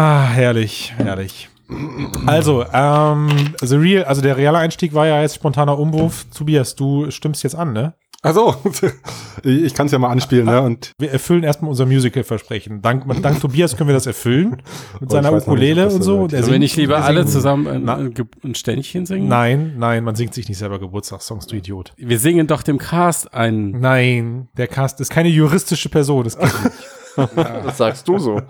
Ah, herrlich, herrlich. Also, ähm, The Real, also der reale Einstieg war ja jetzt spontaner Umwurf. Tobias, du stimmst jetzt an, ne? Also, ich kann es ja mal anspielen, ne? Und Wir erfüllen erstmal unser Musical-Versprechen. Dank, dank Tobias können wir das erfüllen. Mit Oh, seiner nicht, Ukulele das und so. Der Sollen wir nicht lieber alle zusammen ein, Na- ein, Ständchen singen? Nein, nein, man singt sich nicht selber Geburtstagssongs, du Idiot. Wir singen doch dem Cast ein. Nein, der Cast ist keine juristische Person. Das geht nicht. Das sagst du so.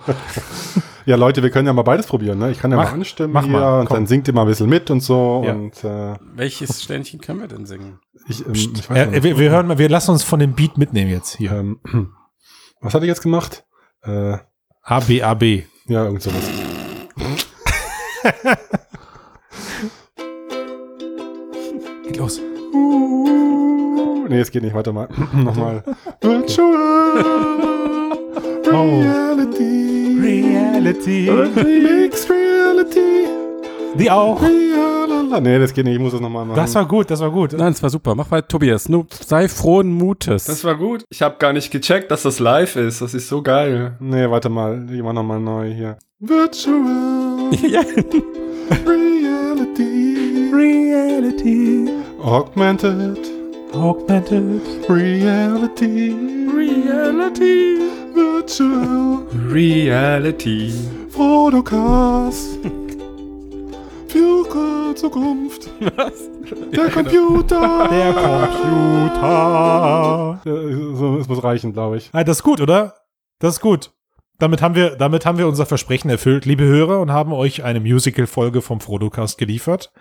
Ja, Leute, wir können ja mal beides probieren, ne? Ich kann ja Mach- mal anstimmen mach hier mal, und komm. dann singt ihr mal ein bisschen mit und so. Ja. Und äh, Welches Ständchen können wir denn singen? ich, ähm, ich weiß Äh, nicht. wir, wir hören mal, wir lassen uns von dem Beat mitnehmen jetzt hier. ähm, was hat er jetzt gemacht? Äh, A, B, A, B. ja, irgend sowas. Geht los. Nee, es geht nicht, warte mal. Nochmal. Virtual Reality. Reality. Mixed Reality. Die auch. Realala. Nee, das geht nicht, ich muss das nochmal machen. Das war gut, das war gut. Nein, es war super. Mach weiter, Tobias. Nur sei frohen Mutes. Das war gut. Ich habe gar nicht gecheckt, dass das live ist. Das ist so geil. Nee, warte mal, ich mach nochmal neu hier. Virtual ja. Reality. Reality. Augmented Augmented. Reality. Reality. Virtual Reality. Fotocast. Für Zukunft. Der Computer. Der Computer. So, es muss reichen, glaube ich. Ah, das ist gut, oder? Das ist gut. Damit haben wir, damit haben wir unser Versprechen erfüllt, liebe Hörer, und haben euch eine Musical-Folge vom Frodocast geliefert.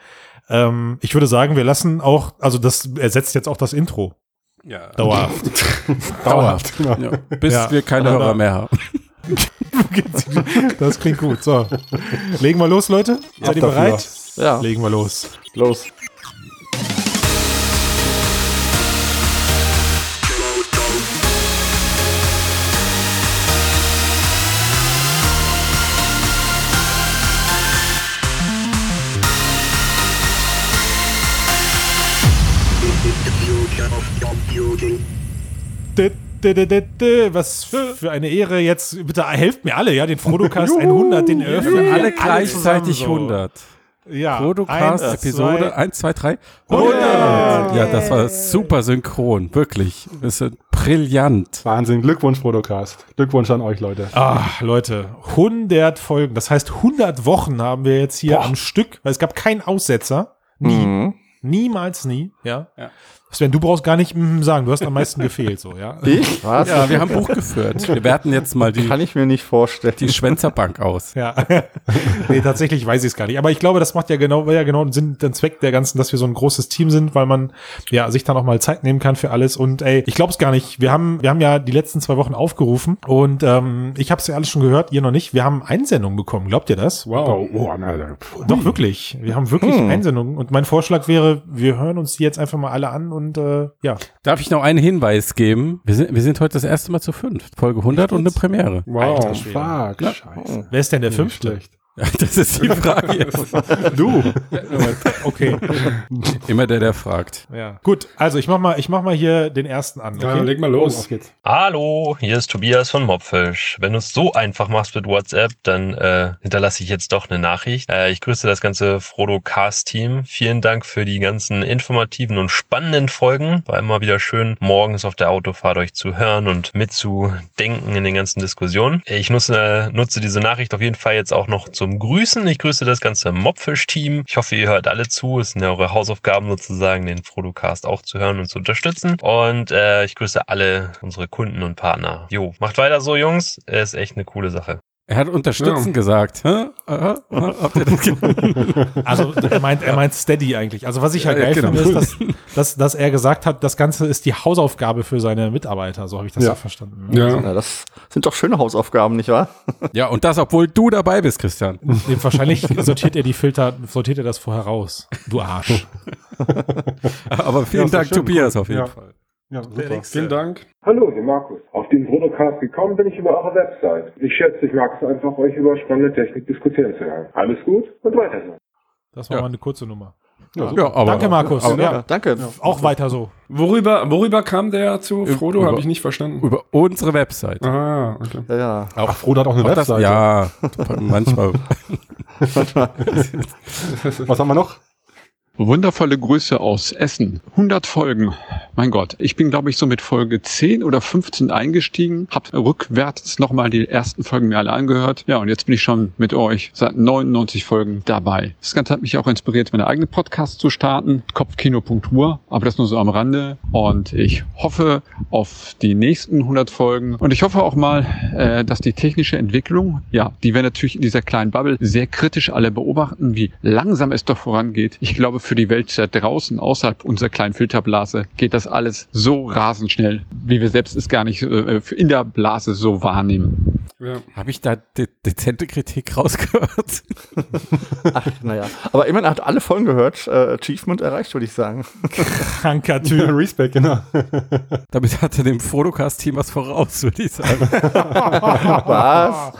Ähm, ich würde sagen, wir lassen auch, also das ersetzt jetzt auch das Intro. ja. Dauerhaft. Dauerhaft. Genau. Ja, bis Ja. wir keine Hörer mehr haben. das klingt gut. So. Legen wir los, Leute? Seid ihr bereit? Ja, Legen wir los. los. Was für eine Ehre jetzt. Bitte helft mir alle, ja, den Frodocast 100, den eröffnen Alle wir gleichzeitig zusammen 100. Ja. Podcast, eins, Episode zwei, 1, 2, 3. 100. Ja, das war super synchron. Wirklich. Das ist brillant. Wahnsinn. Glückwunsch, Fotocast. Glückwunsch an euch, Leute. Ah, Leute, 100 Folgen. Das heißt, 100 Wochen haben wir jetzt hier am Stück, weil es gab keinen Aussetzer. Nie. Mhm. Niemals nie, ja. Ja. Sven, du brauchst gar nicht sagen, du hast am meisten gefehlt, so, ja. Ich? Was? Ja, wir haben Buch geführt. Wir werten jetzt mal die, Kann ich mir nicht vorstellen. die Schwänzerbank aus. Ja. nee, tatsächlich weiß ich es gar nicht. Aber ich glaube, das macht ja genau, war ja genau den Sinn, den Zweck der ganzen, dass wir so ein großes Team sind, weil man ja sich dann auch mal Zeit nehmen kann für alles. Und ey, ich glaube es gar nicht. Wir haben, wir haben ja die letzten zwei Wochen aufgerufen und ähm, ich habe es ja alles schon gehört, ihr noch nicht. Wir haben Einsendungen bekommen. Glaubt ihr das? Wow. Oh, oh, na, pf. Doch, wirklich. Wir haben wirklich Hm. Einsendungen. Und mein Vorschlag wäre, wir hören uns die jetzt einfach mal alle an und äh, ja. Darf ich noch einen Hinweis geben? Wir sind, wir sind heute das erste Mal zu fünf. Folge 100 und eine Premiere. Wow, Alter fuck, Ja. scheiße. Wer ist denn der fünfte? schlecht. Ja, das ist die Frage jetzt. Du. Okay. Immer der, der fragt. ja. Gut, also ich mach mal, ich mach mal hier den ersten an. Ja, Okay? leg mal Oh, los. auf geht's. Hallo, hier ist Tobias von Mobfish. Wenn du es so einfach machst mit WhatsApp, dann äh, hinterlasse ich jetzt doch eine Nachricht. Äh, ich grüße das ganze Frodo Cast Team. Vielen Dank für die ganzen informativen und spannenden Folgen. War immer wieder schön, morgens auf der Autofahrt euch zu hören und mitzudenken in den ganzen Diskussionen. Ich nutze, äh, nutze diese Nachricht auf jeden Fall jetzt auch noch zum Grüßen. Ich grüße das ganze Mobfish Team. Ich hoffe, ihr hört alle zu. Es sind ja eure Hausaufgaben sozusagen, den Frodo Cast auch zu hören und zu unterstützen. Und äh, ich grüße alle unsere Kunden und Partner. Jo, macht weiter so, Jungs. Ist echt eine coole Sache. Er hat unterstützen Ja. gesagt. Hä? Das ge- Also er meint, er meint Steady eigentlich. Also was ich halt Ja, geil ja, genau. finde, ist, dass, dass, dass er gesagt hat, das Ganze ist die Hausaufgabe für seine Mitarbeiter. So habe ich das ja, Ja. verstanden. Ja. Ja, das sind doch schöne Hausaufgaben, nicht wahr? ja, und das, obwohl du dabei bist, Christian. Nee, wahrscheinlich sortiert er die Filter, sortiert er das vorher raus. Du Arsch. Aber vielen Dank, schön, Tobias, cool. auf jeden Ja. Fall. Ja, super. Vielen Dank. Hallo, hier Markus. Auf den Vodocast gekommen bin ich über eure Website. Ich schätze, ich mag es einfach, euch über spannende Technik diskutieren zu hören. Alles gut und weiter so. Das war Ja. mal eine kurze Nummer. Ja. Ja, aber, Danke, Markus. Aber, ja, Danke. auch weiter so. Worüber, worüber kam der zu Frodo? Habe ich nicht verstanden. Über unsere Website. Ah, okay. Ja, ja. Ach, Frodo hat auch eine Auch das, Webseite. ja, manchmal. Was haben wir noch? Wundervolle Grüße aus Essen. 100 Folgen. Mein Gott, ich bin, glaube ich, so mit Folge 10 oder 15 eingestiegen, hab rückwärts nochmal die ersten Folgen mir alle angehört. Ja, und jetzt bin ich schon mit euch seit 99 Folgen dabei. Das Ganze hat mich auch inspiriert, meine eigene Podcast zu starten, Kopfkino.tour, aber das nur so am Rande. Und ich hoffe auf die nächsten 100 Folgen. Und ich hoffe auch mal, äh, dass die technische Entwicklung, ja, die wir natürlich in dieser kleinen Bubble sehr kritisch alle beobachten, wie langsam es doch vorangeht. Ich glaube, für die Welt da draußen, außerhalb unserer kleinen Filterblase, geht das alles so rasend schnell, wie wir selbst es gar nicht äh, in der Blase so wahrnehmen. Ja. Habe ich da de dezente Kritik rausgehört? Ach, naja. Aber immerhin hat alle Folgen gehört. Äh, Achievement erreicht, würde ich sagen. Kranker Typ. Respect, genau. Damit hatte dem Fotocast-Team was voraus, würde ich sagen. Was?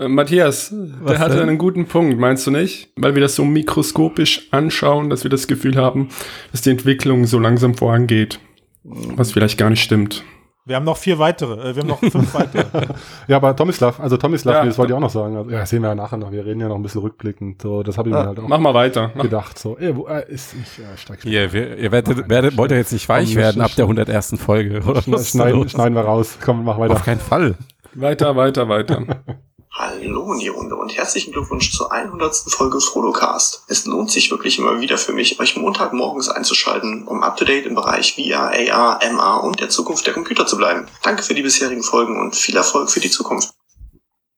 Äh, Matthias, der hatte denn? einen guten Punkt, meinst du nicht? Weil wir das so mikroskopisch anschauen, dass wir das Gefühl haben, dass die Entwicklung so langsam vorangeht. Was vielleicht gar nicht stimmt. Wir haben noch vier weitere. Äh, wir haben noch fünf weitere. Ja, aber Tomislav, also Tomislav, Ja. nee, das wollte ich auch noch sagen. Also, ja, das sehen wir ja nachher noch. Wir reden ja noch ein bisschen rückblickend. So, das habe ich mir halt auch Mach mal weiter. Mach. gedacht. So, ey, wo, äh, ist, ich äh, steig. Ihr, wir, ihr werdet, werdet, wollt ihr jetzt nicht weich werden ab der 101. Folge, oder? Schneiden, Was schneiden wir raus. Komm, mach weiter. Auf keinen Fall. Weiter, weiter, weiter. Hallo in die Runde und herzlichen Glückwunsch zur 100. Folge Frodocast. Es lohnt sich wirklich immer wieder für mich, euch montagmorgens einzuschalten, um up-to-date im Bereich VR, AR, MR und der Zukunft der Computer zu bleiben. Danke für die bisherigen Folgen und viel Erfolg für die Zukunft.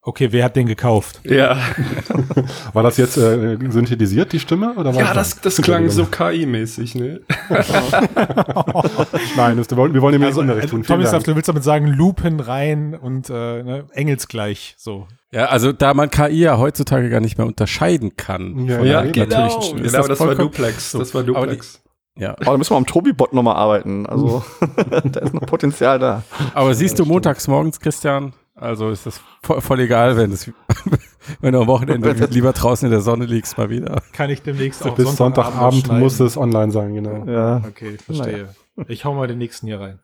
Okay, wer hat den gekauft? Ja, War das jetzt äh, synthetisiert, die Stimme? Oder war ja das, das klang so. KI-mäßig, ne? Nein, das, wir wollen, wir wollen ihm jetzt Also, Unrecht äh, tun. Tomislav, Dank. du willst damit sagen, Lupen rein und äh, ne, engelsgleich. So. Ja, also da man KI ja heutzutage gar nicht mehr unterscheiden kann. Ja, von ja, der genau. genau, das, war vollkommen- Duplex. so. Das war Duplex. Ja, Aber da müssen wir am Tobi-Bot nochmal arbeiten. Also, da ist noch Potenzial da. aber siehst du montags morgens, Christian, also ist das voll, voll egal, wenn es, wenn du am Wochenende lieber draußen in der Sonne liegst, mal wieder. Kann ich demnächst auch Bis Sonntagabend schneiden. muss es online sein, genau. Ja. Okay, verstehe. Ich hau mal den nächsten hier rein.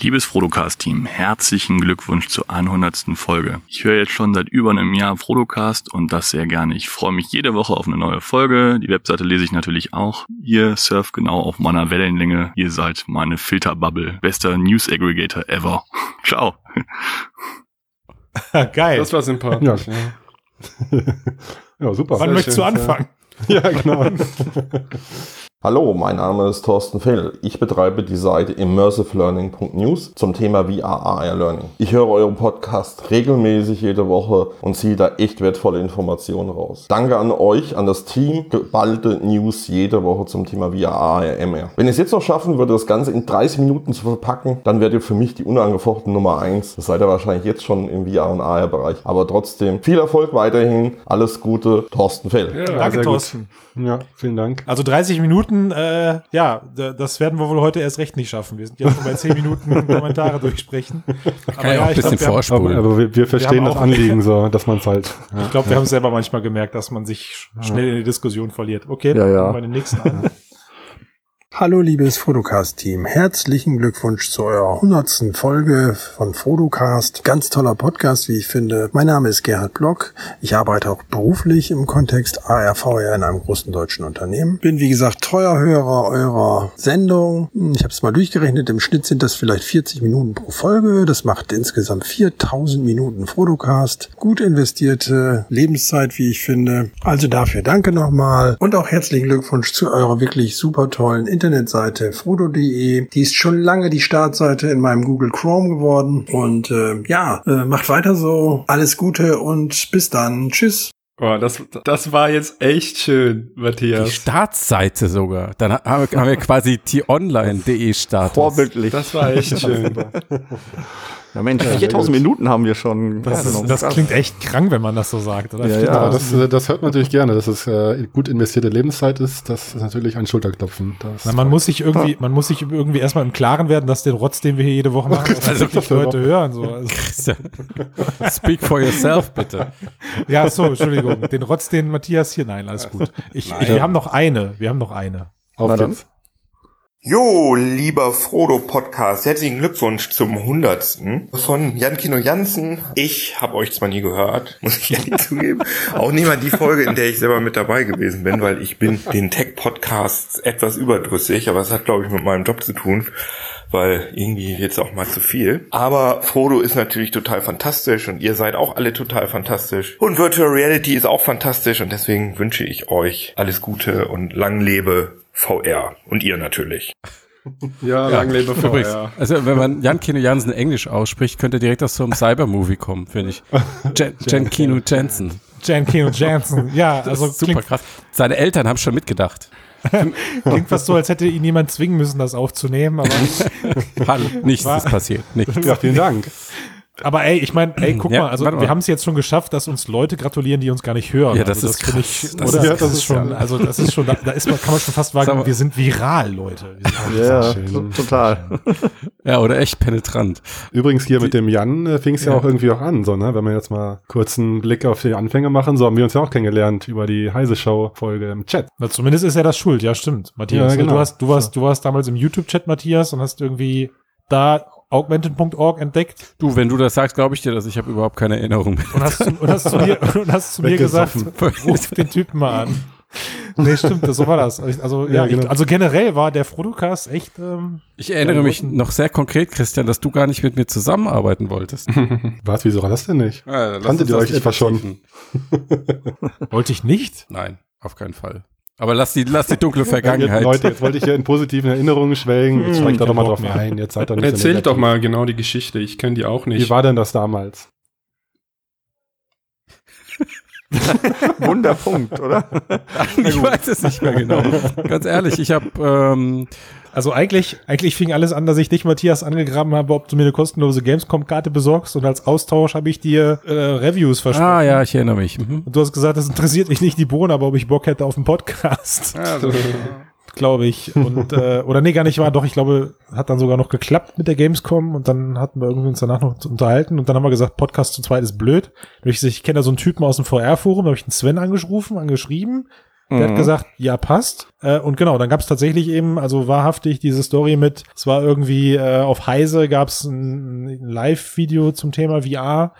Liebes Frodocast-Team, herzlichen Glückwunsch zur 100. Folge. Ich höre jetzt schon seit über einem Jahr Frodocast und das sehr gerne. Ich freue mich jede Woche auf eine neue Folge. Die Webseite lese ich natürlich auch. Ihr surft genau auf meiner Wellenlänge. Ihr seid meine Filterbubble. Bester News Aggregator ever. Ciao. Geil. Das war sympathisch. Ja. Ja, super. Wann sehr möchtest du schön, anfangen? Ja, genau. Hallo, mein Name ist Thorsten Fell. Ich betreibe die Seite immersivelearning.news zum Thema VR AR Learning. Ich höre euren Podcast regelmäßig jede Woche und ziehe da echt wertvolle Informationen raus. Danke an euch, an das Team. Geballte News jede Woche zum Thema VR AR MR. Wenn ihr es jetzt noch schaffen würde, das Ganze in 30 Minuten zu verpacken, dann werdet ihr für mich die unangefochten Nummer 1. Das seid ihr wahrscheinlich jetzt schon im VR und AR Bereich. Aber trotzdem viel Erfolg weiterhin. Alles Gute, Thorsten Fell. Ja, Danke, sehr gut. Thorsten. Ja, vielen Dank. Also 30 Minuten, äh, ja, das werden wir wohl heute erst recht nicht schaffen. Wir sind jetzt schon bei 10 Minuten Kommentare durchsprechen. Kann ja auch ein bisschen glaub, wir, haben- Aber, vorspulen. aber wir, wir verstehen haben das Anliegen so, dass man es halt. Ja. ich glaube, wir haben es selber manchmal gemerkt, dass man sich sch- schnell in die Diskussion verliert. Okay, Ja, ja. wir bei dem nächsten an. Hallo liebes Fotocast-Team, herzlichen Glückwunsch zu eurer hundertsten Folge von Fotocast. Ganz toller Podcast, wie ich finde. Mein Name ist Gerhard Block. Ich arbeite auch beruflich im Kontext ARVR in einem großen deutschen Unternehmen. Bin wie gesagt treuer Hörer eurer Sendung. Ich habe es mal durchgerechnet, im Schnitt sind das vielleicht 40 Minuten pro Folge. Das macht insgesamt 4000 Minuten Fotocast. Gut investierte Lebenszeit, wie ich finde. Also dafür danke nochmal und auch herzlichen Glückwunsch zu eurer wirklich super tollen Internetseite frodo.de. Die ist schon lange die Startseite in meinem Google Chrome geworden. Und äh, ja, äh, macht weiter so. Alles Gute und bis dann. Tschüss. Oh, das, das war jetzt echt schön, Die Matthias. Startseite sogar. Dann haben wir, haben wir quasi t-online.de Status. Vorbildlich. Das war echt schön. Ja, Mensch, Ja, sehr 4000 gut. Minuten haben wir schon. Das, Ja, ist, das klingt echt krank, wenn man das so sagt, oder? Ja, ja. das, das hört man natürlich gerne, dass es äh, gut investierte Lebenszeit ist. Das ist natürlich ein Schulterklopfen. Das Na, man muss sich irgendwie, man muss sich irgendwie erstmal im Klaren werden, dass den Rotz, den wir hier jede Woche machen, auch Also, wirklich Leute hören. So. Also, speak for yourself, bitte. ja, so, Entschuldigung. Den Rotz, den Matthias hier, nein, alles gut. Ich, ich, wir haben noch eine, wir haben noch eine. auf Na. Jo, lieber Frodo-Podcast, herzlichen Glückwunsch zum Hundertsten von Jan Kino Jansen. Ich habe euch zwar nie gehört, muss ich ehrlich zugeben, auch nicht mal die Folge, in der ich selber mit dabei gewesen bin, weil ich bin den Tech-Podcasts etwas überdrüssig, aber es hat, glaube ich, mit meinem Job zu tun, weil irgendwie jetzt auch mal zu viel. Aber Frodo ist natürlich total fantastisch und ihr seid auch alle total fantastisch. Und Virtual Reality ist auch fantastisch und deswegen wünsche ich euch alles Gute und lang lebe VR. Und ihr natürlich. Ja, lang lebe Übrigens, VR. also wenn man Jan Kino Jansen Englisch ausspricht, könnte er direkt aus so einem Cyber-Movie kommen, finde ich. Jan, Jan Kino Jansen. Jan Kino Jansen. Ja, Das also ist super klingt, krass. Seine Eltern haben schon mitgedacht. klingt fast so, als hätte ihn jemand zwingen müssen, das aufzunehmen. Aber, Hallo, nichts War- ist passiert. Nichts. Ja, vielen Dank. Aber ey, ich meine, ey, guck Ja, mal, also wir haben es jetzt schon geschafft, dass uns Leute gratulieren, die uns gar nicht hören. Ja, das also, ist finde krass. ich, Das oder? ist Das, krass, ist schon, ja. also das ist schon, da, da ist man, kann man schon fast mal- wir sind viral, Leute. Sind Ja, schön. total. Ja, oder echt penetrant. Übrigens hier mit dem Jan äh, fing es ja. Ja. auch irgendwie auch an, so, ne? Wenn wir jetzt mal kurz einen Blick auf die Anfänge machen, so haben wir uns ja auch kennengelernt über die Heise Show Folge im Chat. Na, zumindest ist er das schuld, ja, stimmt. Matthias, Ja, genau. du, hast, du, warst, du warst damals im YouTube-Chat, Matthias, und hast irgendwie da augmented.org entdeckt Du, wenn du das sagst, glaube ich dir das. Ich habe überhaupt keine Erinnerung mehr. und hast, zu- und hast zu mir, und hast zu mir gesagt, ruf den Typen mal an. Nee, stimmt, das, so war das. Also, ja, Ja, genau. ich, also generell war der Fotocast echt, ähm, Ich erinnere mich noch sehr konkret, Christian, dass du gar nicht mit mir zusammenarbeiten wolltest. Was, wieso war das denn nicht? Ja, lass Kanntet ihr euch nicht etwa schon? wollte ich nicht. Nein, auf keinen Fall. Aber lass die, lass die dunkle Vergangenheit. Leute, jetzt wollte ich hier in positiven Erinnerungen schwelgen. Jetzt steigt da doch mal drauf mehr. ein. Jetzt seid doch nicht so Erzählt negativ. doch mal genau die Geschichte. Ich kenne die auch Wie nicht. war denn das damals? Wunderpunkt, oder? ich weiß es nicht mehr genau. Ganz ehrlich, ich habe ähm, Also eigentlich, eigentlich fing alles an, dass ich dich, Matthias, angegraben habe, ob du mir eine kostenlose Gamescom-Karte besorgst und als Austausch habe ich dir äh, Reviews versprochen. Ah ja, ich erinnere mich. Mhm. Und du hast gesagt, das interessiert dich nicht die Bohnen, aber ob ich Bock hätte auf einen Podcast, glaube ich. Und äh, oder nee, gar nicht war. Doch, ich glaube, hat dann sogar noch geklappt mit der Gamescom und dann hatten wir irgendwie uns danach noch unterhalten und dann haben wir gesagt, Podcast zu zweit ist blöd. Ich, ich kenne da so einen Typen aus dem VR-Forum, da habe ich den Sven angerufen, angeschrieben. Der hat Mhm. gesagt, ja, passt. Äh, und genau, dann gab es tatsächlich eben, also wahrhaftig diese Story mit, es war irgendwie äh, auf Heise gab es ein, ein Live-Video zum Thema VR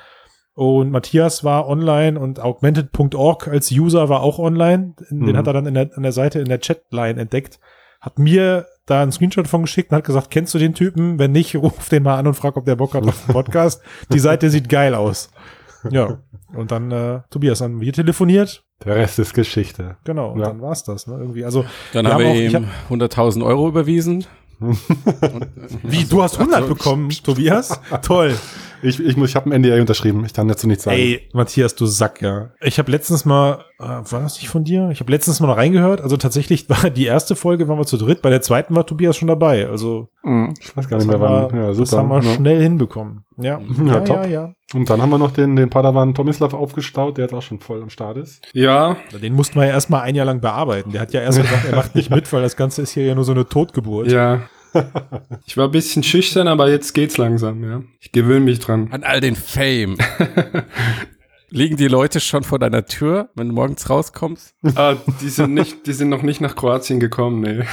und Matthias war online und augmented.org als User war auch online. Den Mhm. hat er dann in der, an der Seite in der Chatline entdeckt, hat mir da einen Screenshot von geschickt und hat gesagt, kennst du den Typen? Wenn nicht, ruf den mal an und frag, ob der Bock hat auf den Podcast. Die Seite sieht geil aus. Ja. Und dann äh, Tobias haben wir telefoniert. Der Rest ist Geschichte. Genau, und Ja. dann war's das. Ne? Irgendwie, also Dann haben wir ihm 100.000 Euro überwiesen. Wie, du hast 100 bekommen, Tobias? Toll. Ich, ich, muss- ich habe ein NDA unterschrieben. Ich kann dazu nichts sagen. Ey, Matthias, du Sack, ja. Ich habe letztens mal, äh, war das nicht von dir? Ich habe letztens mal noch reingehört. Also tatsächlich war die erste Folge, waren wir zu dritt. Bei der zweiten war Tobias schon dabei. Also Ich weiß gar nicht mehr wann. wir, Ja, das haben wir ja. schnell hinbekommen. Ja, Ja, ja, top. ja, ja. Und dann haben wir noch den, den Padawan Tomislav aufgestaut, der jetzt auch schon voll am Start ist. Ja, Den mussten wir ja erstmal ein Jahr lang bearbeiten. Der hat ja erst gesagt, er macht nicht mit, weil das Ganze ist hier ja nur so eine Totgeburt. ja. Ich war ein bisschen schüchtern, aber jetzt geht's langsam, ja. Ich gewöhne mich dran. An all den Fame. Liegen die Leute schon vor deiner Tür, wenn du morgens rauskommst? ah, die sind nicht, die sind noch nicht nach Kroatien gekommen, nee.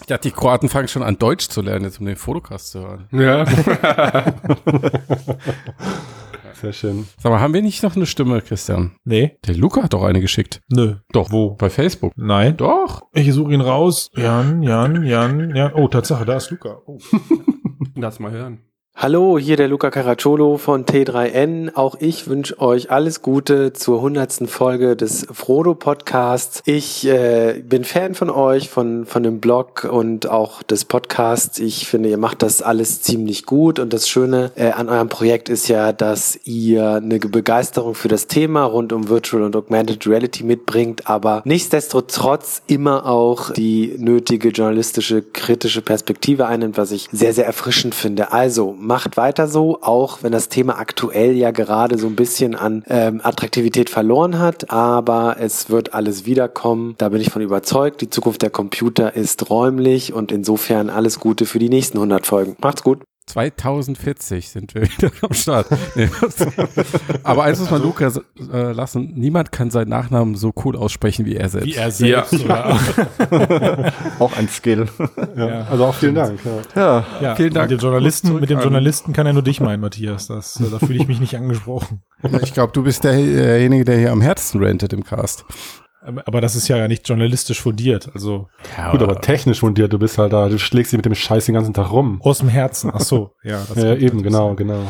Ich dachte, die Kroaten fangen schon an, Deutsch zu lernen, jetzt um den Fotocast zu hören. Ja. Sehr schön. Sag mal, haben wir nicht noch eine Stimme, Christian? Nee, Der Luca hat doch eine geschickt. nö. Doch, wo? Bei Facebook. Nein. Doch. Ich suche ihn raus. Jan, Jan, Jan, Jan. Oh, Tatsache, da ist Luca. Oh. Lass mal hören. Hallo, hier der Luca Caracciolo von T3N. Auch ich wünsche euch alles Gute zur hundertsten Folge des Frodo Podcasts. Ich äh, bin Fan von euch, von, von dem Blog und auch des Podcasts. Ich finde, ihr macht das alles ziemlich gut und das Schöne äh, an eurem Projekt ist ja, dass ihr eine Begeisterung für das Thema rund um Virtual und Augmented Reality mitbringt, aber nichtsdestotrotz immer auch die nötige journalistische, kritische Perspektive einnimmt, was ich sehr, sehr erfrischend finde. Also, macht weiter so, auch wenn das Thema aktuell ja gerade so ein bisschen an ähm, Attraktivität verloren hat, aber es wird alles wiederkommen. Da bin ich von überzeugt. Die Zukunft der Computer ist räumlich und insofern alles Gute für die nächsten 100 Folgen. Macht's gut. 2040 sind wir wieder am Start. Nee, aber eins muss man Luca äh, lassen, niemand kann seinen Nachnamen so cool aussprechen wie er selbst. Wie er selbst. Ja. auch ein Skill. Ja, Also auch vielen Dank. Ja. Ja. Ja, Vielen Dank. Mit dem Journalisten, mit dem Journalisten kann er nur dich meinen, Matthias. Das, äh, da fühle ich mich nicht angesprochen. Ich glaube, du bist der, derjenige, der hier am Herzen rantet im Cast. Aber aber das ist ja nicht journalistisch fundiert. Also Gut, aber technisch fundiert, du bist halt da, du schlägst dich mit dem Scheiß den ganzen Tag rum. aus dem Herzen. Ach so, ja. das Ja, eben, genau, genau.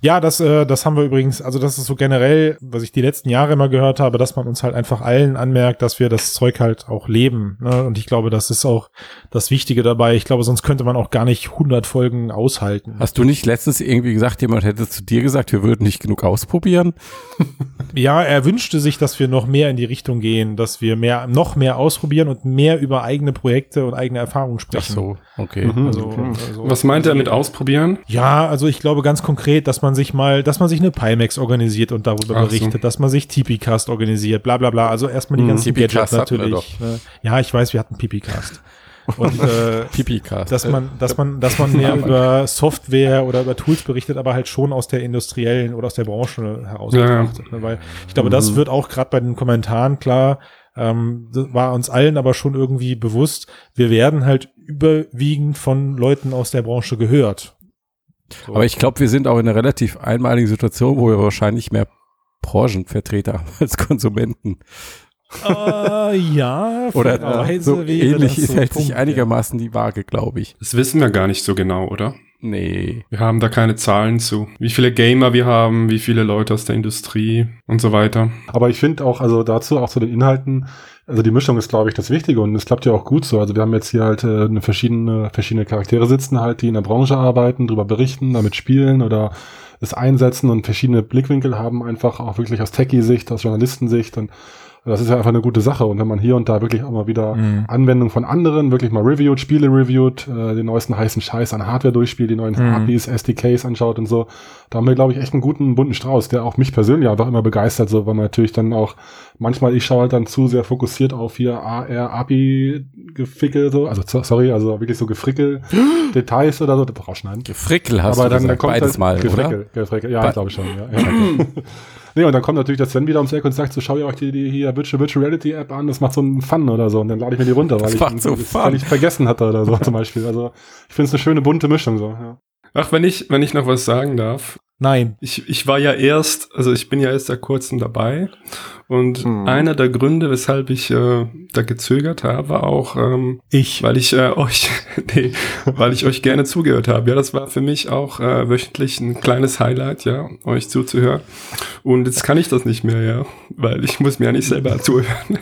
Ja, das, äh, das haben wir übrigens, also das ist so generell, was ich die letzten Jahre immer gehört habe, dass man uns halt einfach allen anmerkt, dass wir das Zeug halt auch leben. Ne? Und ich glaube, das ist auch das Wichtige dabei. Ich glaube, sonst könnte man auch gar nicht 100 Folgen aushalten. Hast du nicht letztens irgendwie gesagt, jemand hätte zu dir gesagt, wir würden nicht genug ausprobieren? Ja, er wünschte sich, dass wir noch mehr in die Richtung gehen, dass wir mehr, noch mehr ausprobieren und mehr über eigene Projekte und eigene Erfahrungen sprechen. okay. Mhm. Also, also Was meint er mit ausprobieren? Ja, also ich glaube ganz konkret, dass man sich mal, dass man sich eine Pimax organisiert und darüber Ach so. berichtet, dass man sich TP-Cast organisiert, bla bla bla. Also erstmal die Mhm. ganzen TP-Cast Gadgets natürlich. Ne? Ja, ich weiß, wir hatten PP-Cast. Und äh, dass man, dass man, dass man mehr über Software oder über Tools berichtet, aber halt schon aus der industriellen oder aus der Branche heraus Ja. Ne? Weil ich glaube, das wird auch gerade bei den Kommentaren klar. Ähm, das war uns allen aber schon irgendwie bewusst, wir werden halt überwiegend von Leuten aus der Branche gehört. So. Aber ich glaube, wir sind auch in einer relativ einmaligen Situation, wo wir wahrscheinlich mehr Branchenvertreter haben als Konsumenten. Äh, ja, Oder fairerweise so wäre ähnlich das so hält Punkt, sich ja. einigermaßen die Waage, glaube ich. Das wissen wir gar nicht so genau, oder? Nee. Wir haben da keine Zahlen zu. Wie viele Gamer wir haben, wie viele Leute aus der Industrie und so weiter. Aber ich finde auch, also dazu, auch zu den Inhalten, also die Mischung ist, glaube ich, das Wichtige und es klappt ja auch gut so. Also wir haben jetzt hier halt äh, eine verschiedene, verschiedene Charaktere sitzen halt, die in der Branche arbeiten, drüber berichten, damit spielen oder es einsetzen und verschiedene Blickwinkel haben, einfach auch wirklich aus Techie-Sicht, aus Journalistensicht und das ist ja einfach eine gute Sache. Und wenn man hier und da wirklich auch mal wieder Mhm. Anwendungen von anderen wirklich mal reviewt, Spiele reviewt, äh, den neuesten heißen Scheiß an Hardware durchspielt, die neuen Mhm. APIs, SDKs anschaut und so, da haben wir, glaube ich, echt einen guten, bunten Strauß, der auch mich persönlich einfach immer begeistert, so, weil man natürlich dann auch, manchmal, ich schaue halt dann zu sehr fokussiert auf hier AR, API gefickel, so, also so- sorry, also wirklich so gefrickel, Details oder so, rausschneiden. Gefrickel hast Aber du dann, gesagt, dann kommt beides halt, mal, Gefrickel, oder? Gefrickel, ja, ich glaube schon, ja. ja. nee, und dann kommt natürlich der Sven wieder ums Eck und sagt so, schau ihr euch die, die hier Virtual, Virtual Reality App an, das macht so einen Fun oder so. Und dann lade ich mir die runter, weil Das ich, so das, Fun. weil ich vergessen hatte oder so zum Beispiel. Also ich finde es eine schöne bunte Mischung so. Ja. Ach, wenn ich, wenn ich noch was sagen darf. Nein. Ich, ich war ja erst, also ich bin ja erst seit kurzem dabei. Und Mhm. einer der Gründe, weshalb ich äh, da gezögert habe, war auch, ähm, Ich. weil ich äh, euch, nee, weil ich euch gerne zugehört habe. Ja, das war für mich auch äh, wöchentlich ein kleines Highlight, ja, euch zuzuhören. Und jetzt kann ich das nicht mehr, ja, weil ich muss mir ja nicht selber zuhören.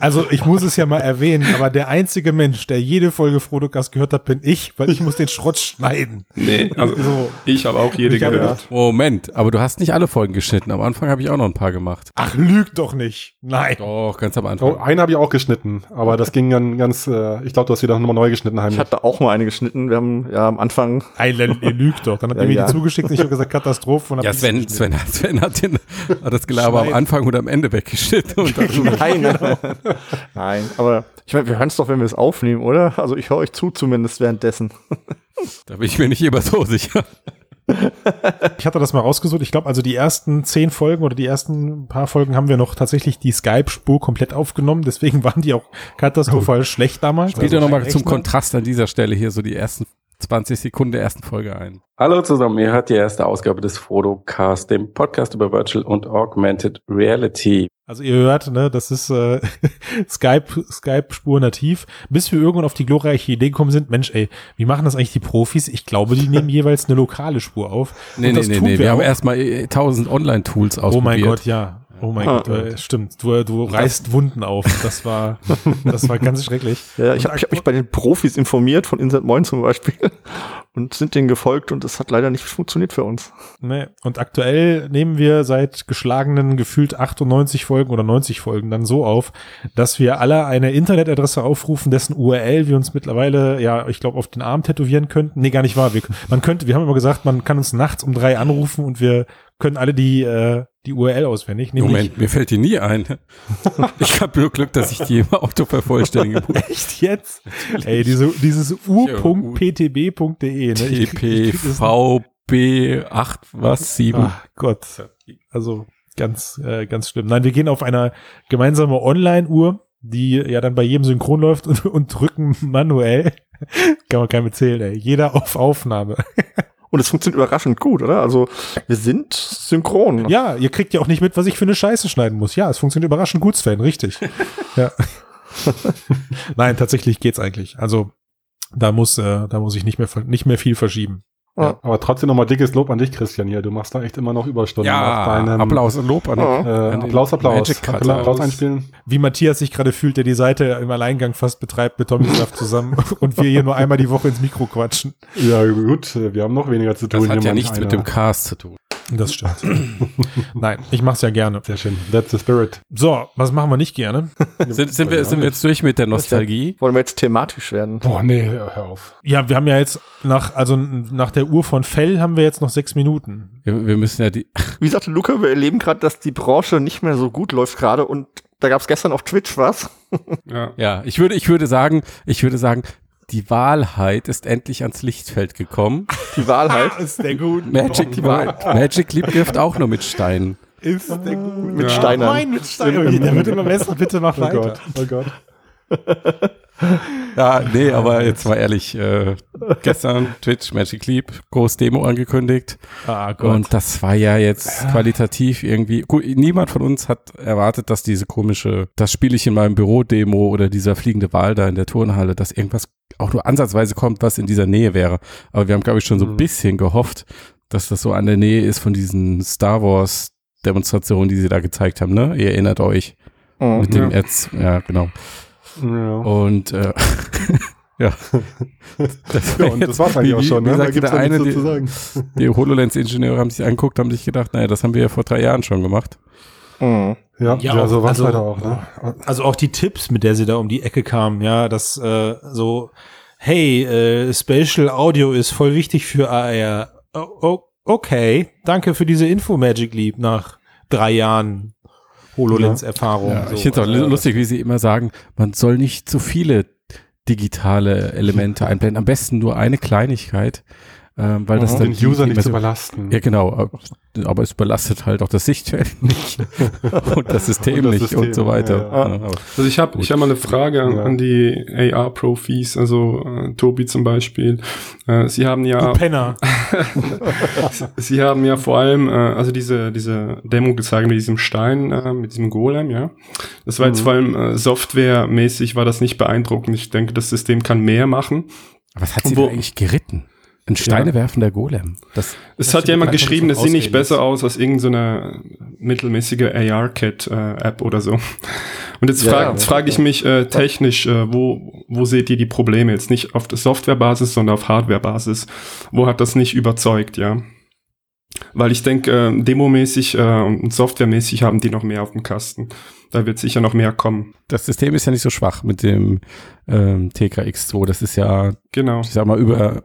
Also ich muss es ja mal erwähnen, aber der einzige Mensch, der jede Folge Frodocast gehört hat, bin ich, weil ich muss den Schrott schneiden. Nee, also So. ich habe auch jede Ich gehört. Moment, aber du hast nicht alle Folgen geschnitten. Am Anfang habe ich auch noch ein paar gemacht. Ach, lüg doch nicht. Nein. Doch, ganz am Anfang. Oh, einen habe ich auch geschnitten, aber das ging dann ganz, äh, ich glaube, du hast wieder nochmal neu geschnitten Ich heimlich. hatte auch mal eine geschnitten. Wir haben ja am Anfang. Eilen, ihr lügt doch. Dann hat Ja, ihr mir ja. die zugeschickt und ich habe gesagt, Katastrophe. Und hab Ja, Sven. Sven, Sven hat, den, hat das Gelaber am Schneiden. Anfang und am Ende weggeschnitten. Und dann Nein, nein, nein. Aber ich meine, wir hören es doch, wenn wir es aufnehmen, oder? Also ich höre euch zu zumindest währenddessen. da bin ich mir nicht immer so sicher. Ich hatte das mal rausgesucht. Ich glaube, also die ersten zehn Folgen oder die ersten paar Folgen haben wir noch tatsächlich die Skype-Spur komplett aufgenommen. Deswegen waren die auch katastrophal schlecht damals. Spielt Also doch nochmal zum. Kontrast an dieser Stelle hier so die ersten 20 Sekunden der ersten Folge ein. Hallo zusammen, ihr hört die erste Ausgabe des Frodocast, dem Podcast über Virtual und Augmented Reality. Also ihr hört, ne, das ist äh, Skype, Skype-Spur nativ, bis wir irgendwann auf die glorreiche Idee gekommen sind, Mensch, ey, wie machen das eigentlich die Profis? Ich glaube, die nehmen jeweils eine lokale Spur auf. Nee, Und nee, das nee, tun nee. Wir haben auch. erstmal äh, 1000 Online-Tools ausprobiert. Oh mein Gott, ja. Oh mein Ah. Gott, äh, stimmt. Du, du reißt Wunden auf. Das war, das war ganz schrecklich. Ja, ich habe hab mich bei den Profis informiert, von Insert Moin zum Beispiel, und sind denen gefolgt und das hat leider nicht funktioniert für uns. Nee. Und aktuell nehmen wir seit geschlagenen gefühlt 98 Folgen oder 90 Folgen dann so auf, dass wir alle eine Internetadresse aufrufen, dessen URL wir uns mittlerweile, ja, ich glaube, auf den Arm tätowieren könnten. Nee, gar nicht wahr. Wir, man könnte, wir haben immer gesagt, man kann uns nachts um drei anrufen und wir können alle die, äh, die URL auswendig. Moment, mir fällt die nie ein. Ich habe nur Glück, dass ich die im Auto vervollständige. Echt jetzt? Ey, diese, dieses u.ptb.de. Ne? Ich krieg- ich krieg das- TPVB8 was 7. Ach Gott. Also ganz, äh, ganz schlimm. Nein, wir gehen auf eine gemeinsame Online-Uhr, die ja dann bei jedem synchron läuft und, und drücken manuell. Kann man keinem erzählen, ey. Jeder auf Aufnahme. Und es funktioniert überraschend gut, oder? Also wir sind synchron. Ja, ihr kriegt ja auch nicht mit, was ich für eine Scheiße schneiden muss. Ja, es funktioniert überraschend gut, Sven, richtig. ja. Nein, tatsächlich geht's eigentlich. Also da muss, äh, da muss ich nicht mehr, nicht mehr viel verschieben. Ja, aber trotzdem nochmal dickes Lob an dich, Christian, hier. Du machst da echt immer noch Überstunden. Ja, auf deinem, Applaus und Lob an- äh, an den Applaus, Applaus. Magic Cut. Applaus einspielen. Wie Matthias sich gerade fühlt, der die Seite im Alleingang fast betreibt mit Tommy Saft zusammen und wir hier nur einmal die Woche ins Mikro quatschen. Ja, gut, wir haben noch weniger zu tun. Das hat hier ja nichts mit einer. dem Cast zu tun. Das stimmt. Nein, ich mach's ja gerne. Sehr schön. That's the spirit. So, was machen wir nicht gerne? Sind, sind, wir, sind wir jetzt durch mit der Nostalgie? Wollen wir jetzt thematisch werden? Boah, nee, hör auf. Ja, wir haben ja jetzt nach, also nach der Uhr von Fell haben wir jetzt noch sechs Minuten. Wir, wir müssen ja die. Wie sagte Luca, wir erleben gerade, dass die Branche nicht mehr so gut läuft gerade und da gab es gestern auf Twitch was. Ja. Ja, ich würde, ich würde sagen, ich würde sagen, die Wahrheit ist endlich ans Lichtfeld gekommen. Die Wahrheit. ist der gut. Magic, Die Wahrheit. Magic Leap wirft auch nur mit Steinen. Ist der gut. Mit Ja. Steinern. Nein, mit Stein. Der wird immer besser. Bitte mach Oh weiter. Gott, oh Gott. Ja, nee, aber jetzt mal ehrlich, äh, gestern Twitch Magic Leap, groß Demo angekündigt. Ah Gott. Und das war ja jetzt qualitativ irgendwie. Gut, niemand von uns hat erwartet, dass diese komische, das spiele ich in meinem Büro-Demo oder dieser fliegende Wal da in der Turnhalle, dass irgendwas auch nur ansatzweise kommt, was in dieser Nähe wäre. Aber wir haben, glaube ich, schon so ein bisschen gehofft, dass das so an der Nähe ist von diesen Star Wars Demonstrationen, die sie da gezeigt haben, ne? Ihr erinnert euch. Mhm. Mit dem. Erz, ja, genau. Ja. Und äh, ja. Das, Ja, und das war's eigentlich auch schon, Wie, ne? wie Da ja eine, die, die HoloLens-Ingenieure haben sich angeguckt, haben sich gedacht, naja, das haben wir ja vor drei Jahren schon gemacht. Mhm. Ja, Ja, ja, so auch- war's also- leider auch. Ne? Also auch die Tipps, mit der sie da um die Ecke kamen, ja, das äh, so, hey, äh, Spatial Audio ist voll wichtig für AR. O okay, danke für diese Info, Magic Leap, nach drei Jahren HoloLens-Erfahrung. Ja, so, ich finde es auch äh, lustig, wie sie immer sagen, man soll nicht zu viele digitale Elemente einblenden. Am besten nur eine Kleinigkeit, ähm, weil das Mhm. dann Den User nicht zu überlasten. Ja, genau. äh, Aber es belastet halt auch das Sichtfeld nicht und das System Und das nicht System, und so weiter. ja, ja. Also ich habe ich hab mal eine Frage an, Ja. an die AR-Profis, also äh, Tobi zum Beispiel. Äh, Sie haben ja Du Penner. Sie haben ja vor allem, äh, also diese, diese Demo gezeigt mit diesem Stein, äh, mit diesem Golem, ja. Das war jetzt Mhm. vor allem äh, softwaremäßig war das nicht beeindruckend. Ich denke, das System kann mehr machen. Was hat sie Wo- eigentlich geritten? Ein steinewerfender Golem. Das, Es Das hat ja einfach geschrieben, das sieht nicht besser aus als irgendeine mittelmäßige AR-Kit-App oder so. Und jetzt Ja, frage ja, jetzt frage ich mich äh, technisch, äh, wo, wo seht ihr die Probleme? Jetzt nicht auf der Softwarebasis, sondern auf Hardwarebasis. Wo hat das nicht überzeugt, ja? Weil ich denke, äh, demomäßig äh, und softwaremäßig haben die noch mehr auf dem Kasten. Da wird sicher noch mehr kommen. das System ist ja nicht so schwach mit dem ähm, TKX2. Das ist ja, Genau, ich sag mal, über,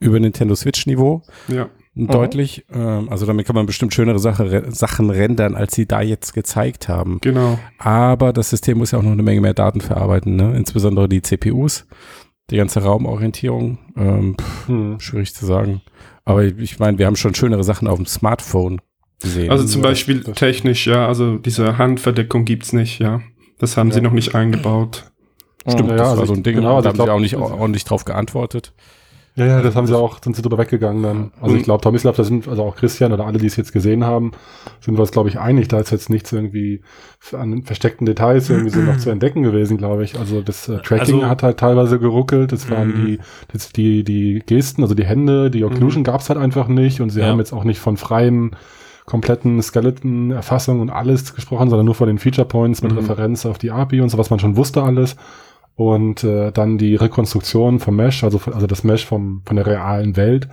über Nintendo Switch-Niveau. ja. Deutlich. Ähm, also damit kann man bestimmt schönere Sache, Sachen rendern, als sie da jetzt gezeigt haben. Genau. Aber das System muss ja auch noch eine Menge mehr Daten verarbeiten, ne? insbesondere die CPUs, die ganze Raumorientierung. Ähm, pff, Hm. schwierig zu sagen. Aber ich meine, wir haben schon schönere Sachen auf dem Smartphone gesehen. Also zum Beispiel das- technisch, ja, also diese Handverdeckung gibt's nicht, ja. Das haben sie Ja. noch nicht eingebaut. Stimmt, Ja, das also war so ein Ding, genau, also da ich haben sie glaub, auch nicht also- ordentlich drauf geantwortet. Ja, ja, das haben sie auch, sind sie drüber weggegangen dann. Also ich glaube, ich glaube, da sind, also auch Christian oder alle, die es jetzt gesehen haben, sind wir uns, glaube ich, einig. Da ist jetzt nichts irgendwie an versteckten Details irgendwie so noch zu entdecken gewesen, glaube ich. Also das äh, Tracking Also- hat halt teilweise geruckelt. Das waren Mhm. die, das, die, die Gesten, also die Hände, die Occlusion gab's halt einfach nicht. Und sie Ja. haben jetzt auch nicht von freien kompletten Skeleton-Erfassung und alles gesprochen, sondern nur von den Feature Points mit Mhm. Referenz auf die API und so, was man schon wusste alles. Und äh, dann die Rekonstruktion vom Mesh, also, also das Mesh vom, von der realen Welt,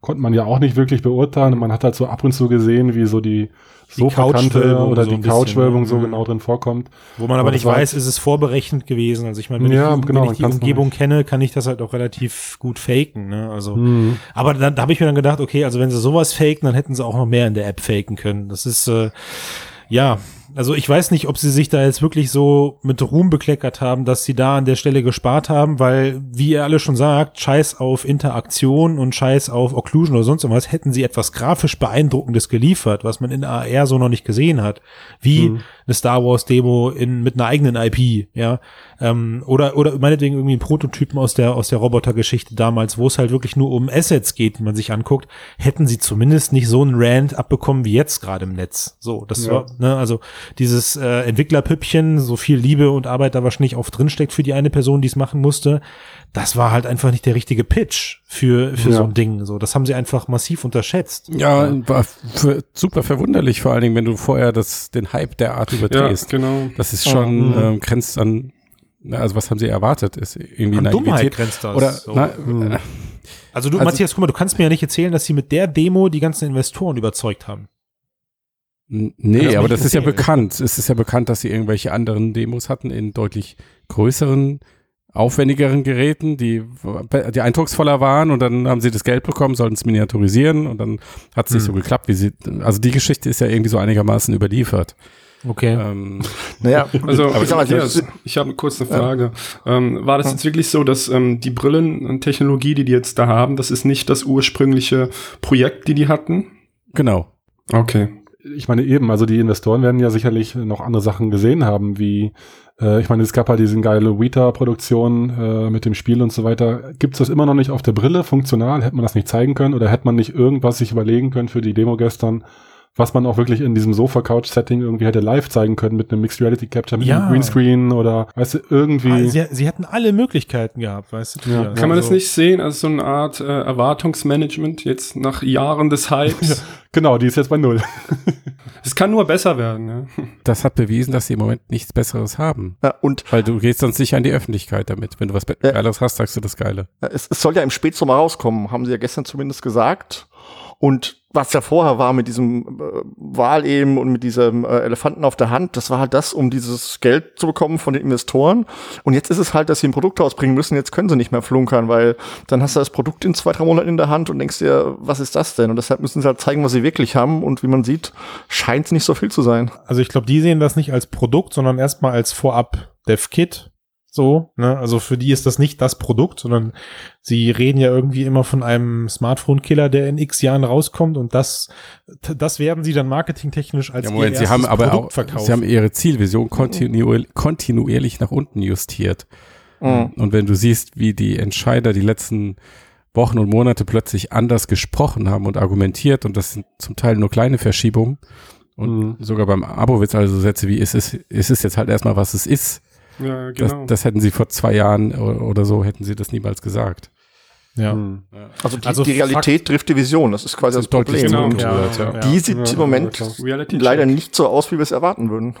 konnte man ja auch nicht wirklich beurteilen. Und man hat halt so ab und zu gesehen, wie so die, Die Sofakante oder so die Couchwölbung so Mhm. genau drin vorkommt. Wo man aber Und nicht weiß, ist es vorberechnet gewesen. Also ich meine, wenn Ja, ich, genau, wenn ich die Umgebung kenne, kann ich das halt auch relativ gut faken. Ne? Also, Mhm. aber dann, da habe ich mir dann gedacht, okay, also wenn sie sowas faken, dann hätten sie auch noch mehr in der App faken können. Das ist äh, ja, also ich weiß nicht, ob sie sich da jetzt wirklich so mit Ruhm bekleckert haben, dass sie da an der Stelle gespart haben, weil, wie ihr alle schon sagt, scheiß auf Interaktion und scheiß auf Occlusion oder sonst irgendwas, hätten sie etwas grafisch Beeindruckendes geliefert, was man in AR so noch nicht gesehen hat. Wie Mhm. Eine Star Wars Demo in, mit einer eigenen IP, ja. Ähm, oder, oder meinetwegen irgendwie einen Prototypen aus der, aus der Robotergeschichte damals, wo es halt wirklich nur um Assets geht, die man sich anguckt, hätten sie zumindest nicht so einen Rand abbekommen wie jetzt gerade im Netz. So, das Ja. war, ne, also dieses äh, Entwicklerpüppchen, so viel Liebe und Arbeit da wahrscheinlich auch drinsteckt für die eine Person, die es machen musste, das war halt einfach nicht der richtige Pitch für, für Ja. so ein Ding. So, das haben sie einfach massiv unterschätzt. Ja, war für, super verwunderlich, vor allen Dingen, wenn du vorher das, den Hype derart überdrehst. Ja, genau. Das ist schon, Mhm. ähm, grenzt an, na, also was haben sie erwartet? Ist irgendwie An Naivität? Dummheit grenzt das. Oder, So. na, Mhm. äh, Also du, Also- Matthias, guck mal, du kannst mir ja nicht erzählen, dass sie mit der Demo die ganzen Investoren überzeugt haben. Nee, das aber das ist ja bekannt. Es ist ja bekannt, dass sie irgendwelche anderen Demos hatten in deutlich größeren, aufwendigeren Geräten, die, die eindrucksvoller waren und dann haben sie das Geld bekommen, sollten es miniaturisieren und dann hat es nicht Hm. so geklappt, wie sie, also die Geschichte ist ja irgendwie so einigermaßen überliefert. Okay. Ähm, Naja, Also, aber ich Matthias, ich habe kurz eine Frage. Ähm, war das jetzt wirklich so, dass ähm, die Brillentechnologie, die die jetzt da haben, das ist nicht das ursprüngliche Projekt, die die hatten? Genau. Okay. Ich meine eben, also die Investoren werden ja sicherlich noch andere Sachen gesehen haben, wie äh, ich meine, es gab halt diese geile Weta-Produktion äh, mit dem Spiel und so weiter. Gibt es das immer noch nicht auf der Brille funktional? Hätte man das nicht zeigen können oder hätte man nicht irgendwas sich überlegen können für die Demo gestern, was man auch wirklich in diesem Sofa-Couch-Setting irgendwie hätte live zeigen können mit einem Mixed Reality Capture, mit Ja. einem Greenscreen oder weißt du, irgendwie. Ah, sie, sie hätten alle Möglichkeiten gehabt, weißt du? Ja. Kann man Also- das nicht sehen als so eine Art äh, Erwartungsmanagement jetzt nach Jahren des Hypes? genau, die ist jetzt bei Null. Es kann nur besser werden, ja. Das hat bewiesen, dass sie im Moment nichts Besseres haben. Ja, und Weil du gehst sonst nicht an die Öffentlichkeit damit. Wenn du was Be- Ja. Geileres hast, sagst du das Geile. Es, es soll ja im Spätsommer rauskommen, haben sie ja gestern zumindest gesagt. Und was ja vorher war mit diesem äh, Wal eben und mit diesem äh, Elefanten auf der Hand, das war halt das, um dieses Geld zu bekommen von den Investoren. Und jetzt ist es halt, dass sie ein Produkt rausbringen müssen. Jetzt können sie nicht mehr flunkern, weil dann hast du das Produkt in zwei, drei Monaten in der Hand und denkst dir, was ist das denn? Und deshalb müssen sie halt zeigen, was sie wirklich haben. Und wie man sieht, scheint es nicht so viel zu sein. Also ich glaube, die sehen das nicht als Produkt, sondern erstmal als vorab Dev-Kit. So, ne? Also für die ist das nicht das Produkt, sondern sie reden ja irgendwie immer von einem Smartphone-Killer, der in x Jahren rauskommt und das, das werden sie dann marketingtechnisch als Ja, Moment, ihr sie haben erstes aber Produkt auch, verkaufen. sie haben ihre Zielvision kontinuierlich, kontinuierlich nach unten justiert. Mhm. Und wenn du siehst, wie die Entscheider die letzten Wochen und Monate plötzlich anders gesprochen haben und argumentiert, und das sind zum Teil nur kleine Verschiebungen, und Mhm. sogar beim Abowitz, also Sätze wie, es ist, es ist jetzt halt erstmal, was es ist. Ja, Das, genau. das hätten sie vor zwei Jahren oder so, hätten sie das niemals gesagt. ja. Hm. Also die, Also die Realität trifft die Vision. Das ist quasi das, Problem. genau. Und Ja, ja. die sieht Ja, im Moment leider nicht so aus, wie wir es erwarten würden.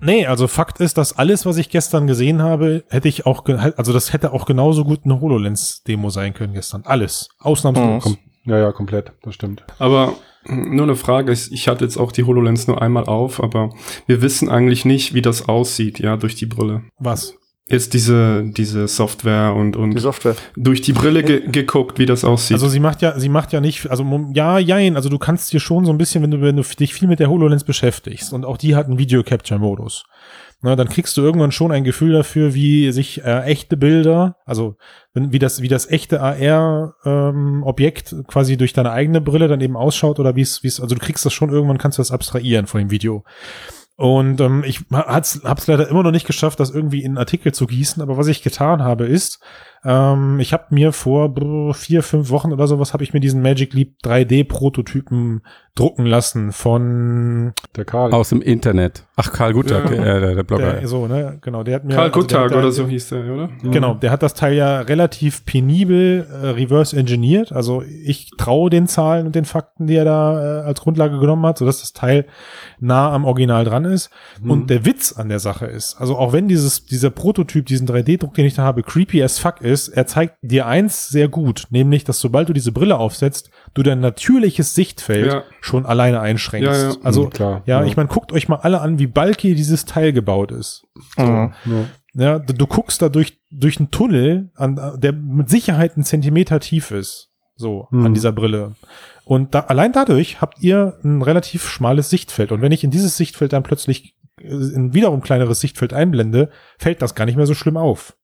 Nee, also Fakt ist, dass alles, was ich gestern gesehen habe, hätte ich auch, also das hätte auch genauso gut eine HoloLens-Demo sein können gestern. Alles. Ausnahmslos. Kom ja, ja, komplett, das stimmt. Aber nur eine Frage, ich ich hatte jetzt auch die HoloLens nur einmal auf, aber wir wissen eigentlich nicht, wie das aussieht, ja, durch die Brille. Was? Jetzt diese, diese Software und, Die und Software. durch die Brille ge geguckt, wie das aussieht. Also sie macht ja, sie macht ja nicht, also ja, jein, also du kannst dir schon so ein bisschen, wenn du, wenn du dich viel mit der HoloLens beschäftigst und auch die hat einen Video-Capture-Modus. Na, dann kriegst du irgendwann schon ein Gefühl dafür, wie sich äh, echte Bilder, also wie das, wie das echte AR-Objekt quasi durch deine eigene Brille dann eben ausschaut oder wie es, wie es, also du kriegst das schon irgendwann, kannst du das abstrahieren von dem Video. Und ähm, ich hab's, hab's leider immer noch nicht geschafft, das irgendwie in einen Artikel zu gießen, aber was ich getan habe, ist, Ähm, ich habe mir vor brr, vier, fünf Wochen oder sowas habe ich mir diesen Magic Leap 3D Prototypen drucken lassen von der Karl aus dem Internet. Ach, Karl Guttag, Ja. äh, der, der Blogger. Der, so, ne, genau, der hat mir Karl also der Guttag oder so hieß der, oder? Genau, der hat das Teil ja relativ penibel äh, reverse engineert. Also ich traue den Zahlen und den Fakten, die er da äh, als Grundlage genommen hat, sodass das Teil nah am Original dran ist. Mhm. Und der Witz an der Sache ist, also auch wenn dieses, dieser Prototyp, diesen 3D-Druck, den ich da habe, creepy as fuck ist, er zeigt dir eins sehr gut, nämlich, dass sobald du diese Brille aufsetzt, du dein natürliches Sichtfeld Ja. schon alleine einschränkst. Ja, ja. Also, Mhm, klar, ja, ja. ich meine, guckt euch mal alle an, wie bulky dieses Teil gebaut ist. Mhm. Ja, du, du guckst da durch, durch einen Tunnel, an, der mit Sicherheit einen Zentimeter tief ist. So, an Mhm. dieser Brille. Und da, allein dadurch habt ihr ein relativ schmales Sichtfeld. Und wenn ich in dieses Sichtfeld dann plötzlich äh, ein wiederum kleineres Sichtfeld einblende, fällt das gar nicht mehr so schlimm auf.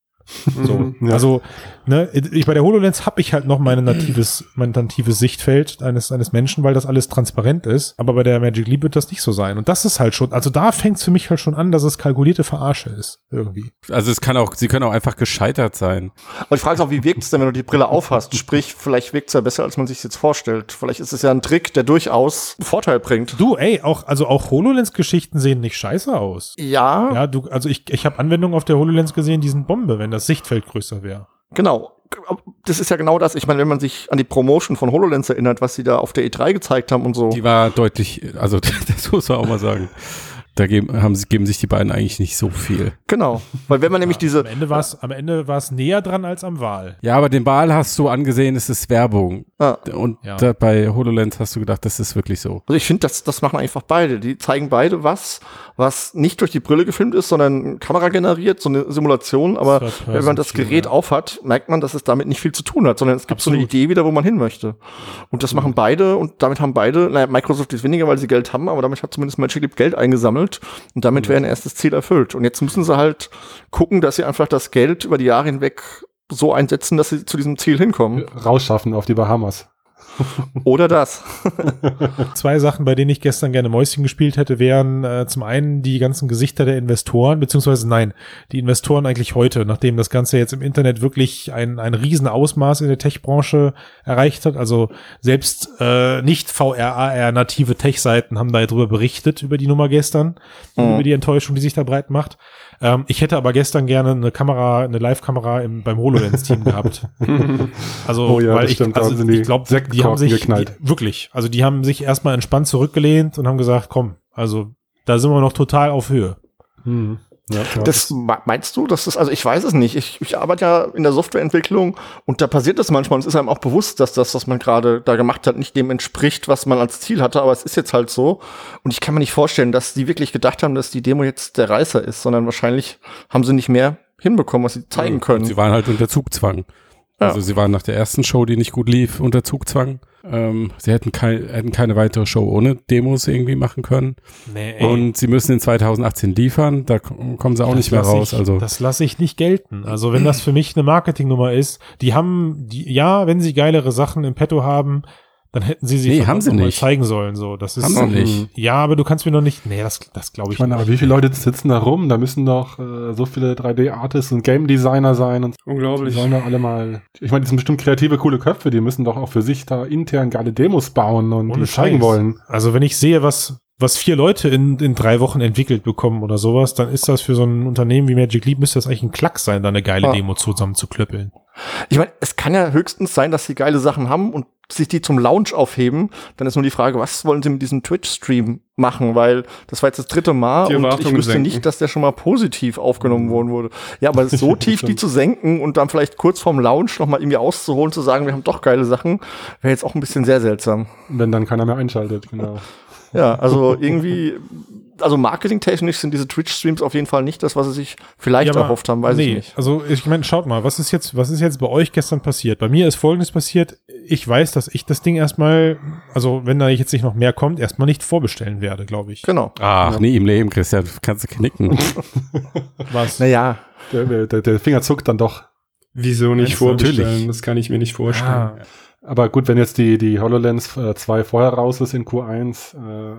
So, Mhm, Ja. also, ne, ich bei der HoloLens habe ich halt noch mein natives, mein natives Sichtfeld eines, eines Menschen, weil das alles transparent ist. Aber bei der Magic Leap wird das nicht so sein. Und das ist halt schon, also da fängt es für mich halt schon an, dass es kalkulierte Verarsche ist. Irgendwie. Also es kann auch, sie können auch einfach gescheitert sein. Aber ich frage mich auch, wie wirkt es denn, wenn du die Brille aufhast? Sprich, vielleicht wirkt es ja besser, als man sich jetzt vorstellt. Vielleicht ist es ja ein Trick, der durchaus einen Vorteil bringt. Du, ey, auch, also auch HoloLens-Geschichten sehen nicht scheiße aus. Ja, Ja, du, also ich, ich habe Anwendungen auf der HoloLens gesehen, die sind Bombe, wenn das Sichtfeld größer wäre. Genau. Das ist ja genau das. Ich meine, wenn man sich an die Promotion von HoloLens erinnert, was sie da auf der E3 gezeigt haben und so. Die war deutlich, also das muss man auch mal sagen. Da geben, haben, sie- geben sich die beiden eigentlich nicht so viel. Genau. Weil wenn man nämlich diese, Am Ende war es am Ende war's näher dran als am Wahl. Ja, aber den Ball hast du angesehen, es ist Werbung. Ah. Und Ja. da, bei HoloLens hast du gedacht, das ist wirklich so. Also ich finde, das, das machen einfach beide. Die zeigen beide was, was nicht durch die Brille gefilmt ist, sondern Kamera generiert, so eine Simulation. Aber wenn man das Gerät ja. aufhat, merkt man, dass es damit nicht viel zu tun hat, sondern es gibt so eine Absolut. Idee wieder, wo man hin möchte. Und das machen beide und damit haben beide, naja, Microsoft ist weniger, weil sie Geld haben, aber damit hat zumindest Magic Leap Geld eingesammelt und damit wäre ein erstes Ziel erfüllt. Und jetzt müssen sie halt gucken, dass sie einfach das Geld über die Jahre hinweg so einsetzen, dass sie zu diesem Ziel hinkommen. rausschaffen auf die Bahamas. Oder das. Zwei Sachen, bei denen ich gestern gerne Mäuschen gespielt hätte, wären äh, zum einen die ganzen Gesichter der Investoren, beziehungsweise nein, die Investoren eigentlich heute, nachdem das Ganze jetzt im Internet wirklich ein, ein Riesenausmaß in der Tech-Branche erreicht hat. Also selbst äh, nicht VR-AR-native Tech-Seiten haben da drüber berichtet, über die Nummer gestern, Mhm. über die Enttäuschung, die sich da breit macht. Ähm, ich hätte aber gestern gerne eine Kamera, eine Live-Kamera im, beim HoloLens-Team gehabt. Also, Oh ja, weil ich, also ich glaube, die haben sich geknallt. Die, wirklich, also die haben sich erstmal entspannt zurückgelehnt und haben gesagt, komm, also da sind wir noch total auf Höhe. Hm. Ja. Das me- meinst du, dass das, also ich weiß es nicht. Ich, ich arbeite ja in der Softwareentwicklung und da passiert das manchmal und es ist einem auch bewusst, dass das, was man gerade da gemacht hat, nicht dem entspricht, was man als Ziel hatte, aber es ist jetzt halt so. Und ich kann mir nicht vorstellen, dass die wirklich gedacht haben, dass die Demo jetzt der Reißer ist, sondern wahrscheinlich haben sie nicht mehr hinbekommen, was sie zeigen können. Sie waren halt unter Zugzwang. Ja. Also sie waren nach der ersten Show, die nicht gut lief, unter Zugzwang. Ähm, sie hätten, kein, hätten keine weitere Show ohne Demos irgendwie machen können. Nee, ey. Und sie müssen in 2018 liefern, da kommen sie auch nicht mehr raus. Ich, Also das lasse ich nicht gelten. Also wenn das für mich eine Marketingnummer ist, die haben, die, ja, wenn sie geilere Sachen im Petto haben, dann hätten sie sie Nee, haben sie nicht. zeigen sollen. So, das ist Haben sie nicht. Ja, aber du kannst mir noch nicht. Nee, das, das glaube ich, Ich meine, aber nicht. wie viele Leute sitzen da rum? Da müssen doch äh, so viele 3D-Artists und Game Designer sein und die Unglaublich. sollen da alle mal. Ich meine, die sind bestimmt kreative, coole Köpfe, die müssen doch auch für sich da intern geile Demos bauen und Ohne die zeigen wollen. Also wenn ich sehe, was was vier Leute in, in drei Wochen entwickelt bekommen oder sowas, dann ist das für so ein Unternehmen wie Magic Leap, müsste das eigentlich ein Klack sein, da eine geile Ja. Demo zusammenzuklöppeln. Ich meine, es kann ja höchstens sein, dass sie geile Sachen haben und sich die zum Launch aufheben. Dann ist nur die Frage, was wollen sie mit diesem Twitch-Stream machen? Weil das war jetzt das dritte Mal und ich wüsste senken. nicht, dass der schon mal positiv aufgenommen worden wurde. Ja, aber so tief die zu senken und dann vielleicht kurz vorm Launch noch mal irgendwie auszuholen, zu sagen, wir haben doch geile Sachen, wäre jetzt auch ein bisschen sehr seltsam. Wenn dann keiner mehr einschaltet, genau. Ja, also irgendwie, also marketingtechnisch sind diese Twitch-Streams auf jeden Fall nicht das, was sie sich vielleicht aber- erhofft haben, weiß nee, ich nicht. Also ich meine, schaut mal, was ist jetzt, was ist jetzt bei euch gestern passiert? Bei mir ist Folgendes passiert. Ich weiß, dass ich das Ding erstmal, also wenn da jetzt nicht noch mehr kommt, erstmal nicht vorbestellen werde, glaube ich. Genau. Ach, nie im Leben, Christian, kannst du knicken. Was? Naja, Der, der, der Finger zuckt dann doch. Wieso nicht du? vorbestellen? Natürlich. Das kann ich mir nicht vorstellen. Ah, Aber gut, wenn jetzt die, die HoloLens 2 vorher raus ist in Q1. Äh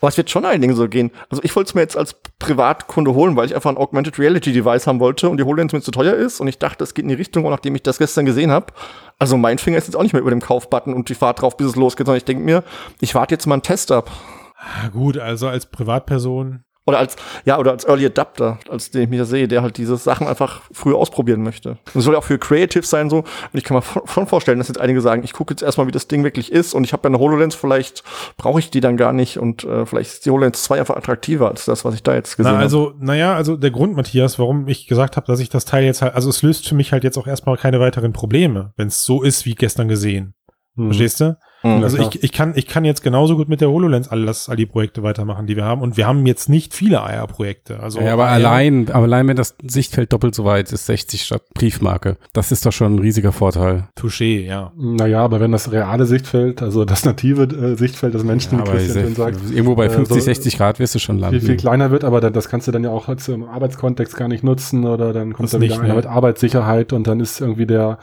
Aber es wird schon einigen so gehen. Also ich wollte es mir jetzt als Privatkunde holen, weil ich einfach ein Augmented Reality Device haben wollte und die HoloLens mir zu teuer ist und ich dachte, es geht in die Richtung, und nachdem ich das gestern gesehen habe. Also mein Finger ist jetzt auch nicht mehr über dem Kaufbutton und die Fahrt drauf, bis es losgeht, sondern ich denke mir, ich warte jetzt mal einen Test ab. Ah, gut, also als Privatperson. Oder als, ja, oder als Early Adapter, als den ich mich da sehe, der halt diese Sachen einfach früher ausprobieren möchte. Und es soll ja auch für Creative sein so. Und ich kann mir schon vorstellen, dass jetzt einige sagen, ich gucke jetzt erstmal, wie das Ding wirklich ist und ich habe ja eine HoloLens, vielleicht brauche ich die dann gar nicht und äh, vielleicht ist die HoloLens 2 einfach attraktiver als das, was ich da jetzt gesehen Na, habe. also, naja, also der Grund, Matthias, warum ich gesagt habe, dass ich das Teil jetzt halt, also es löst für mich halt jetzt auch erstmal keine weiteren Probleme, wenn es so ist wie gestern gesehen. Hm. Verstehst du? Mhm, also klar. ich, ich kann ich kann jetzt genauso gut mit der HoloLens alles, all die Projekte weitermachen, die wir haben. Und wir haben jetzt nicht viele AR-Projekte. Also ja, aber AR allein, aber allein wenn das Sichtfeld doppelt so weit ist, 60 statt Briefmarke, das ist doch schon ein riesiger Vorteil. Touché, ja. Naja, aber wenn das reale Sichtfeld, also das native äh, Sichtfeld des Menschen, Ja, wie Christian sagt, irgendwo bei äh, 50, so 60 Grad wirst du schon landen. viel, viel kleiner wird, aber dann, das kannst du dann ja auch im Arbeitskontext gar nicht nutzen oder dann kommt Das da wieder nicht, einer ne. mit Arbeitssicherheit und dann ist irgendwie der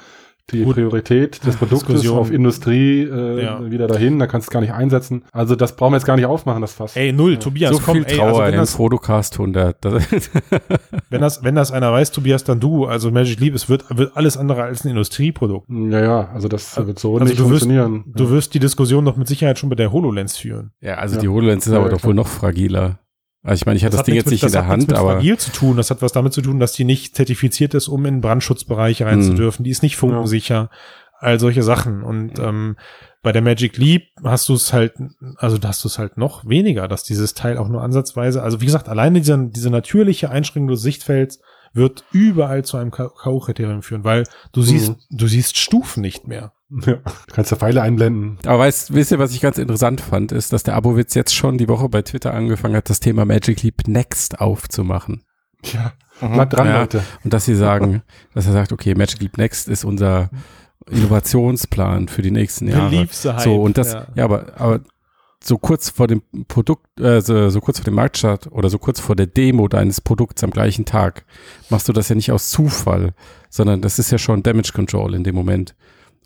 die Gut. Priorität des Produktes Diskussion. auf Industrie äh, Ja. wieder dahin, da kannst du es gar nicht einsetzen. Also das brauchen wir jetzt gar nicht aufmachen, das Fass. Ey, null, Tobias, so komm, viel ey, Trauer also wenn in das, Fotocast 100. Das, wenn das, wenn das einer weiß, Tobias, dann du. Also Magic Leap, es wird, wird alles andere als ein Industrieprodukt. Ja, ja, also das wird so Also nicht du wirst, funktionieren. du wirst die Diskussion doch mit Sicherheit schon bei der HoloLens führen. ja, also Ja. die HoloLens ist Ja, aber ja, doch klar. wohl noch fragiler. Also ich meine, ich hatte das, hat Ding jetzt nicht mit- in der das hat nichts Hand, mit aber fragil zu tun. Das hat was damit zu tun, dass die nicht zertifiziert ist, um in den Brandschutzbereich rein zu Mhm. dürfen. Die ist nicht funkensicher. All solche Sachen. Und ähm, bei der Magic Leap hast du es halt, also da hast du es halt noch weniger, dass dieses Teil auch nur ansatzweise, also wie gesagt, alleine diese, diese natürliche Einschränkung des Sichtfelds wird überall zu einem K.O.-Kriterium führen, weil du siehst, du siehst Stufen nicht mehr. Ja, du kannst ja Pfeile einblenden. Aber weißt, wisst ihr, was ich ganz interessant fand, ist, dass der Abowitz jetzt schon die Woche bei Twitter angefangen hat, das Thema Magic Leap Next aufzumachen. Ja, bleibt dran, Ja, Leute. Und dass sie sagen, dass er sagt, okay, Magic Leap Next ist unser Innovationsplan für die nächsten Jahre. liebste Hype, so, und das, ja. ja, aber, aber so kurz vor dem Produkt, äh, so, so kurz vor dem Marktstart oder so kurz vor der Demo deines Produkts am gleichen Tag, machst du das ja nicht aus Zufall, sondern das ist ja schon Damage Control in dem Moment.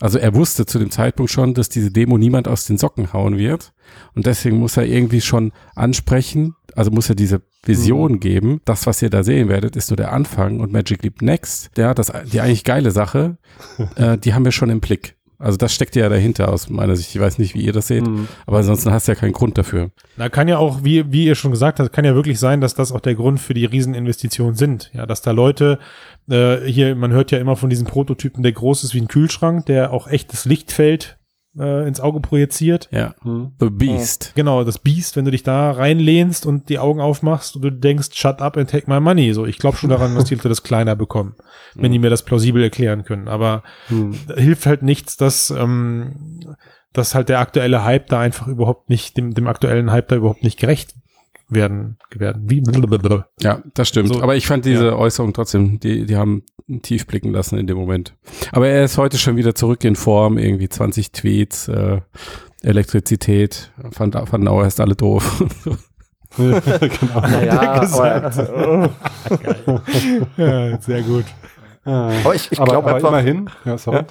Also er wusste zu dem Zeitpunkt schon, dass diese Demo niemand aus den Socken hauen wird. Und deswegen muss er irgendwie schon ansprechen, also muss er diese Vision geben. Das, was ihr da sehen werdet, ist nur der Anfang und Magic Leap Next. Ja, das, die eigentlich geile Sache, äh, die haben wir schon im Blick. Also das steckt ja dahinter aus meiner Sicht. Ich weiß nicht, wie ihr das seht, Mhm. aber ansonsten hast du ja keinen Grund dafür. Na, kann ja auch, wie, wie ihr schon gesagt habt, kann ja wirklich sein, dass das auch der Grund für die Rieseninvestitionen sind. Ja, dass da Leute, äh, hier, man hört ja immer von diesen Prototypen, der groß ist wie ein Kühlschrank, der auch echtes Lichtfeld äh, ins Auge projiziert. Ja. Hm. The Beast. Genau, das Biest, wenn du dich da reinlehnst und die Augen aufmachst und du denkst, shut up and take my money. So, ich glaube schon daran, dass die Leute das kleiner bekommen, wenn die mir das plausibel erklären können. Aber Hm. da hilft halt nichts, dass, ähm, dass halt der aktuelle Hype da einfach überhaupt nicht, dem, dem aktuellen Hype da überhaupt nicht gerecht werden, werden. Wie. Ja, das stimmt. So, aber ich fand diese ja. Äußerung trotzdem, die, die haben tief blicken lassen in dem Moment. Aber er ist heute schon wieder zurück in Form, irgendwie 20 Tweets, äh, Elektrizität, fand, fanden auch erst alle doof. genau. Naja, aber, ja, sehr gut. aber ich, ich aber, glaube aber einfach. immerhin, ja, sorry. Ja.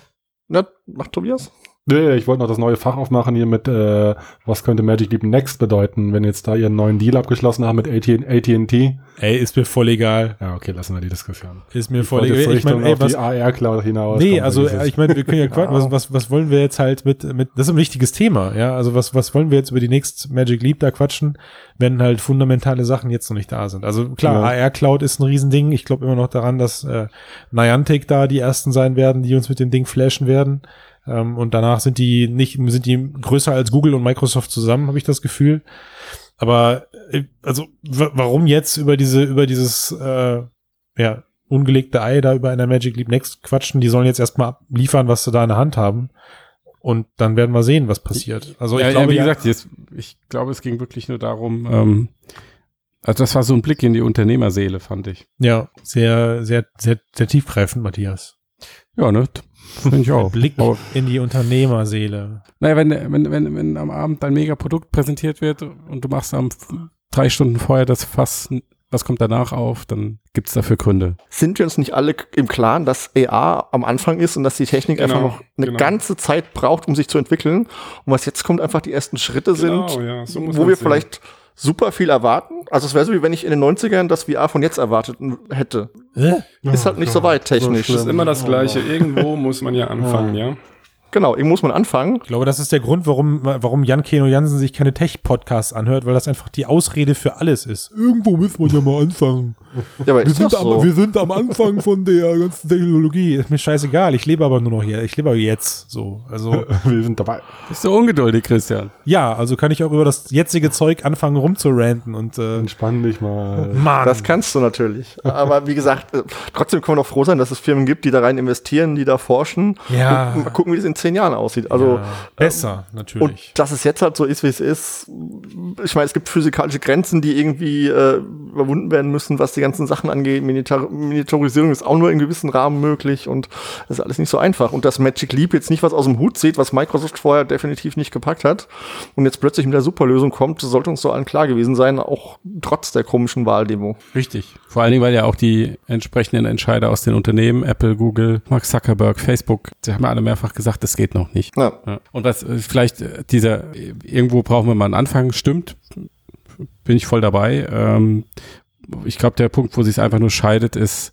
Na, mach Tobias. Nee, ich wollte noch das neue Fach aufmachen hier mit, äh, was könnte Magic Leap Next bedeuten, wenn jetzt da ihren neuen Deal abgeschlossen haben mit AT- AT&T. Ey, ist mir voll egal. Ja, okay, lassen wir die Diskussion. Ist mir Ich voll egal. Ich meine, ey, was, die AR-Cloud hinaus. Nee, also es. ich meine, wir können ja quatschen, was, was, was wollen wir jetzt halt mit, mit, das ist ein wichtiges Thema, ja, also was, was wollen wir jetzt über die Next Magic Leap da quatschen, wenn halt fundamentale Sachen jetzt noch nicht da sind. Also klar, Ja. AR Cloud ist ein Riesending, ich glaube immer noch daran, dass äh, Niantic da die ersten sein werden, die uns mit dem Ding flashen werden. Ähm, und danach sind die nicht, sind die größer als Google und Microsoft zusammen, habe ich das Gefühl. Aber äh, also warum jetzt über diese, über dieses äh, ja, ungelegte Ei da über einer Magic Leap Next quatschen? Die sollen jetzt erstmal abliefern, was sie da in der Hand haben. Und dann werden wir sehen, was passiert. Also ich ja, glaube, ja, wie gesagt, jetzt, ich glaube, es ging wirklich nur darum, ähm, also das war so ein Blick in die Unternehmerseele, fand ich. ja, sehr, sehr, sehr, sehr tiefgreifend, Matthias. Ja, ne? Finde ich auch. Blick Aber, in die Unternehmerseele. naja, wenn, wenn, wenn, wenn am Abend dein Megaprodukt präsentiert wird und du machst am drei Stunden vorher das Fass was kommt danach auf, dann gibt es dafür Gründe. Sind wir uns nicht alle im Klaren, dass AR am Anfang ist und dass die Technik Genau, einfach noch eine genau. ganze Zeit braucht, um sich zu entwickeln? Und was jetzt kommt, einfach die ersten Schritte Genau, sind, ja, so wo wir sehen. vielleicht super viel erwarten. Also es wäre so, wie wenn ich in den 90ern das VR von jetzt erwartet hätte. Ist halt nicht so weit technisch. Das ist immer das Gleiche. Irgendwo muss man ja anfangen, ja. Genau, irgendwo muss man anfangen. Ich glaube, das ist der Grund, warum, warum Jan Keno Jansen sich keine Tech-Podcasts anhört, weil das einfach die Ausrede für alles ist. Irgendwo müssen wir ja mal anfangen. Ja, aber wir, ist sind am, so. wir sind am Anfang von der ganzen Technologie. Ist mir scheißegal. Ich lebe aber nur noch hier. Ich lebe aber jetzt. So, also. wir sind dabei. Bist du ungeduldig, Christian? Ja, also kann ich auch über das jetzige Zeug anfangen rumzuranten und äh, Entspann dich mal. Mann. Das kannst du natürlich. Aber wie gesagt, äh, trotzdem können wir doch froh sein, dass es Firmen gibt, die da rein investieren, die da forschen. Ja. Und mal gucken, wie es in zehn Jahren aussieht. Also Ja, besser, natürlich. Und dass es jetzt halt so ist, wie es ist. Ich meine, es gibt physikalische Grenzen, die irgendwie äh, überwunden werden müssen, was die ganzen Sachen angeht. Miniatur Miniaturisierung ist auch nur in gewissen Rahmen möglich und das ist alles nicht so einfach. Und dass Magic Leap jetzt nicht was aus dem Hut sieht, was Microsoft vorher definitiv nicht gepackt hat und jetzt plötzlich mit der Superlösung kommt, sollte uns so allen klar gewesen sein, auch trotz der komischen Wahldemo. Richtig. Vor allen Dingen, weil ja auch die entsprechenden Entscheider aus den Unternehmen, Apple, Google, Mark Zuckerberg, Facebook, die haben ja alle mehrfach gesagt, das geht noch nicht. Ja. Und was vielleicht äh, dieser, irgendwo brauchen wir mal einen Anfang, stimmt, bin ich voll dabei. Ähm, ich glaube, der Punkt, wo sich einfach nur scheidet, ist,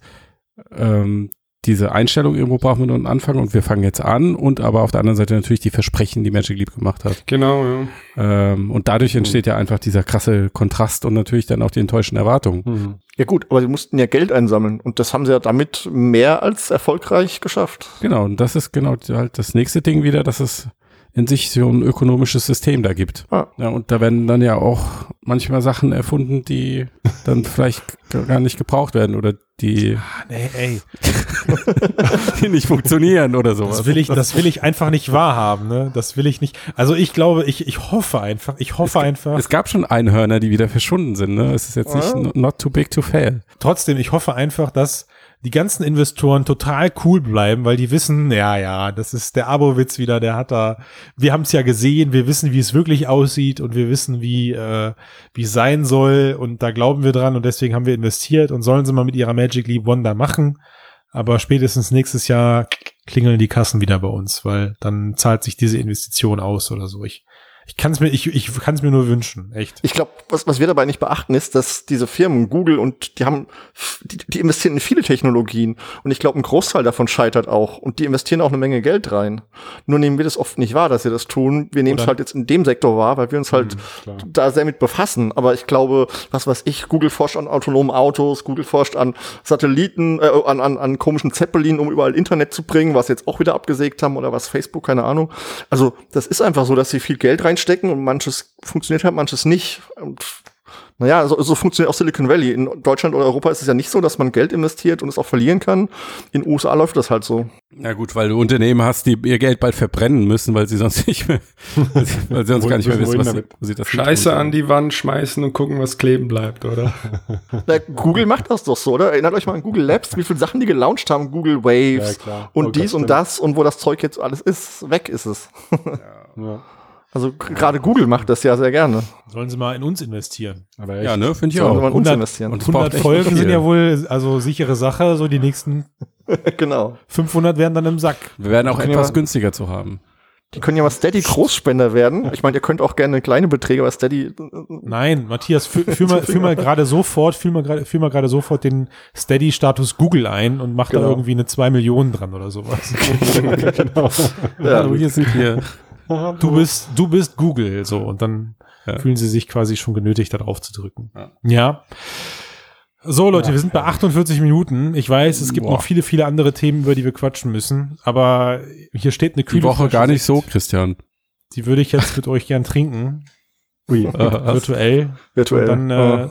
ähm, diese Einstellung irgendwo brauchen wir nur einen Anfang und wir fangen jetzt an und aber auf der anderen Seite natürlich die Versprechen, die Magic Leap gemacht hat. Genau, ja. Ähm, und dadurch entsteht ja einfach dieser krasse Kontrast und natürlich dann auch die enttäuschenden Erwartungen. Ja gut, aber sie mussten ja Geld einsammeln und das haben sie ja damit mehr als erfolgreich geschafft. Genau, und das ist genau halt das nächste Ding wieder, dass es in sich so ein ökonomisches System da gibt. Ah. Ja, und da werden dann ja auch manchmal Sachen erfunden, die dann vielleicht gar nicht gebraucht werden oder die, nee, ey. die nicht funktionieren oder sowas. Das will ich, das will ich einfach nicht wahrhaben, ne? Das will ich nicht. Also ich glaube, ich, ich hoffe einfach, ich hoffe einfach. Es gab schon Einhörner, die wieder verschwunden sind, ne? Es ist jetzt nicht Ja. not too big to fail. Trotzdem, ich hoffe einfach, dass die ganzen Investoren total cool bleiben, weil die wissen, ja, ja, das ist der Abowitz wieder, der hat da, wir haben es ja gesehen, wir wissen, wie es wirklich aussieht und wir wissen, wie äh, es sein soll und da glauben wir dran und deswegen haben wir investiert und sollen sie mal mit ihrer Magic Leap da machen, aber spätestens nächstes Jahr klingeln die Kassen wieder bei uns, weil dann zahlt sich diese Investition aus oder so. Ich ich kann es mir ich ich kann es mir nur wünschen, echt. Ich glaube, was, was wir dabei nicht beachten, ist, dass diese Firmen, Google und die haben, die, die investieren in viele Technologien und ich glaube, ein Großteil davon scheitert auch und die investieren auch eine Menge Geld rein. Nur nehmen wir das oft nicht wahr, dass sie das tun. Wir nehmen es halt jetzt in dem Sektor wahr, weil wir uns halt da sehr mit befassen. Aber ich glaube, was weiß ich, Google forscht an autonomen Autos, Google forscht an Satelliten, äh, an, an, an komischen Zeppelin, um überall Internet zu bringen, was jetzt auch wieder abgesägt haben oder was Facebook, keine Ahnung. Also das ist einfach so, dass sie viel Geld reinstecken und manches funktioniert halt, manches nicht. Und naja, so, so funktioniert auch Silicon Valley. In Deutschland oder Europa ist es ja nicht so, dass man Geld investiert und es auch verlieren kann. In USA läuft das halt so. Na gut, weil du Unternehmen hast, die ihr Geld bald verbrennen müssen, weil sie sonst nicht mehr, weil sie, weil sie sonst gar nicht mehr wissen, was sie, wo sie das Scheiße an die Wand schmeißen und gucken, was kleben bleibt, oder? Na, Google macht das doch so, oder? Erinnert euch mal an Google Labs, wie viele Sachen die gelauncht haben, Google Waves Ja, und Oh, dies und das und wo das Zeug jetzt alles ist, weg ist es. Ja. Also gerade Google macht das ja sehr gerne. Sollen sie mal in uns investieren. Aber Ja, ne, finde ich Sollen auch. sie mal in uns 100 investieren. Und es braucht 100 echt Folgen sind ja wohl also sichere Sache, so die nächsten genau. 500 werden dann im Sack. Wir werden auch etwas wir- günstiger zu haben. Die können ja mal Steady Großspender werden. Ich meine, ihr könnt auch gerne kleine Beträge, aber Steady Nein, Matthias, fü- führ mal, führ mal gerade sofort, führ mal gerade, führ mal gerade sofort den Steady-Status Google ein und mach da Genau. irgendwie eine 2 Millionen dran oder sowas. genau. Ja, Hallo, hier sind wir. Du bist, du bist Google, so, und dann Ja. fühlen sie sich quasi schon genötigt, da drauf zu drücken. Ja. So, Leute, wir sind bei 48 Minuten. Ich weiß, es gibt Boah. noch viele, viele andere Themen, über die wir quatschen müssen, aber hier steht eine Die kühle Woche Flasche gar nicht so. Christian. Die würde ich jetzt mit euch gern trinken. Ui. virtuell. virtuell. Und dann äh,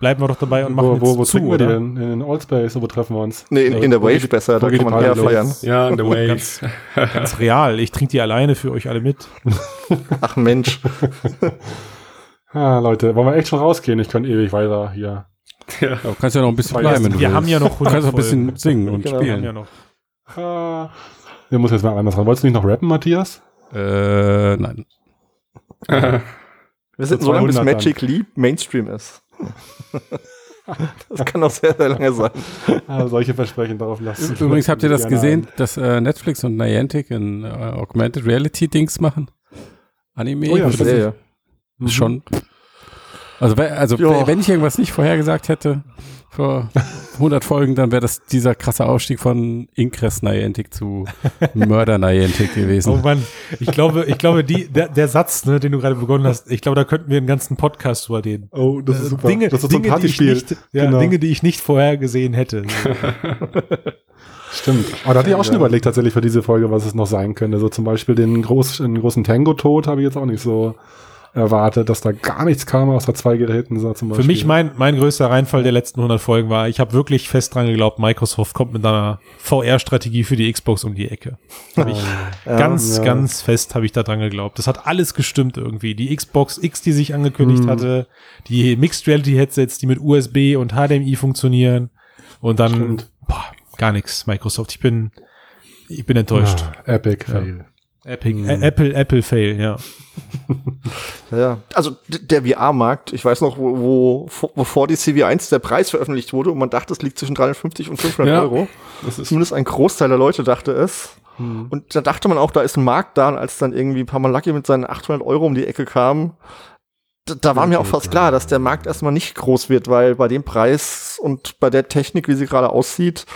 bleiben wir doch dabei und machen Wo, wo, wo jetzt zu, wir oder? denn? In den Allspace, wo treffen wir uns? nee, in, in der Wave besser, da geht kann man eher feiern. Ja, The Wave. Ganz, ganz real. Ich trinke die alleine für euch alle mit. Ach Mensch. Ah, Leute, wollen wir echt schon rausgehen? Ich könnte ewig weiter hier. ja. Ja, du kannst ja noch ein bisschen bleiben, wir willst. haben ja noch Du kannst 100 noch ein bisschen singen und Genau. Wir haben spielen. ja noch. Wir muss jetzt mal anders ran. Wolltest du nicht noch rappen, Matthias? Äh, nein. Wir sind so lange, bis 200 dann. Magic Leap Mainstream ist. Das kann auch sehr, sehr lange sein. Ah, solche Versprechen darauf lassen. Übrigens habt ihr das gesehen, ein. dass äh, Netflix und Niantic ein äh, Augmented Reality Dings machen? Anime? Oh ja, so? Ja. Ist Schon. Also, also wenn ich irgendwas nicht vorhergesagt hätte vor 100 Folgen, dann wäre das dieser krasse Aufstieg von Ingress Niantic zu Mörder Niantic gewesen. Oh Mann, ich glaube, ich glaube, die, der, der Satz, ne, den du gerade begonnen hast, ich glaube, da könnten wir einen ganzen Podcast drüber reden. Oh, das ist Äh, super. Dinge, Das ist so ein Dinge, die ich nicht, ja, Genau. Dinge, die ich nicht vorher gesehen hätte. Stimmt. Aber da hatte ich auch schon überlegt, tatsächlich für diese Folge, was es noch sein könnte. So zum Beispiel den, groß, den großen Tango-Tod habe ich jetzt auch nicht so erwartet, dass da gar nichts kam außer zwei Geräten. So zum Für Beispiel. mich mein, mein größter Reinfall der letzten 100 Folgen war, ich habe wirklich fest dran geglaubt, Microsoft kommt mit einer VR-Strategie für die Xbox um die Ecke. Hab ich Ja, ganz, ja. ganz fest habe ich da dran geglaubt. Das hat alles gestimmt irgendwie. Die Xbox X, die sich angekündigt Hm. hatte, die Mixed Reality Headsets, die mit USB und HDMI funktionieren und dann boah, gar nichts Microsoft. Ich bin ich bin enttäuscht. Ah, Epic Ja. Epic, Hm. Ä- Apple, Apple Fail, ja. Ja, also der VR-Markt, ich weiß noch, wo, wo vor- bevor die CV1 der Preis veröffentlicht wurde und man dachte, es liegt zwischen 350 und 500 Ja, Euro. das ist- Zumindest ein Großteil der Leute dachte es. Und da dachte man auch, da ist ein Markt da, und als dann irgendwie Pamalaki mit seinen 800 Euro um die Ecke kam, da, da war mir auch fast klar, dass der Markt erstmal nicht groß wird, weil bei dem Preis und bei der Technik, wie sie gerade aussieht,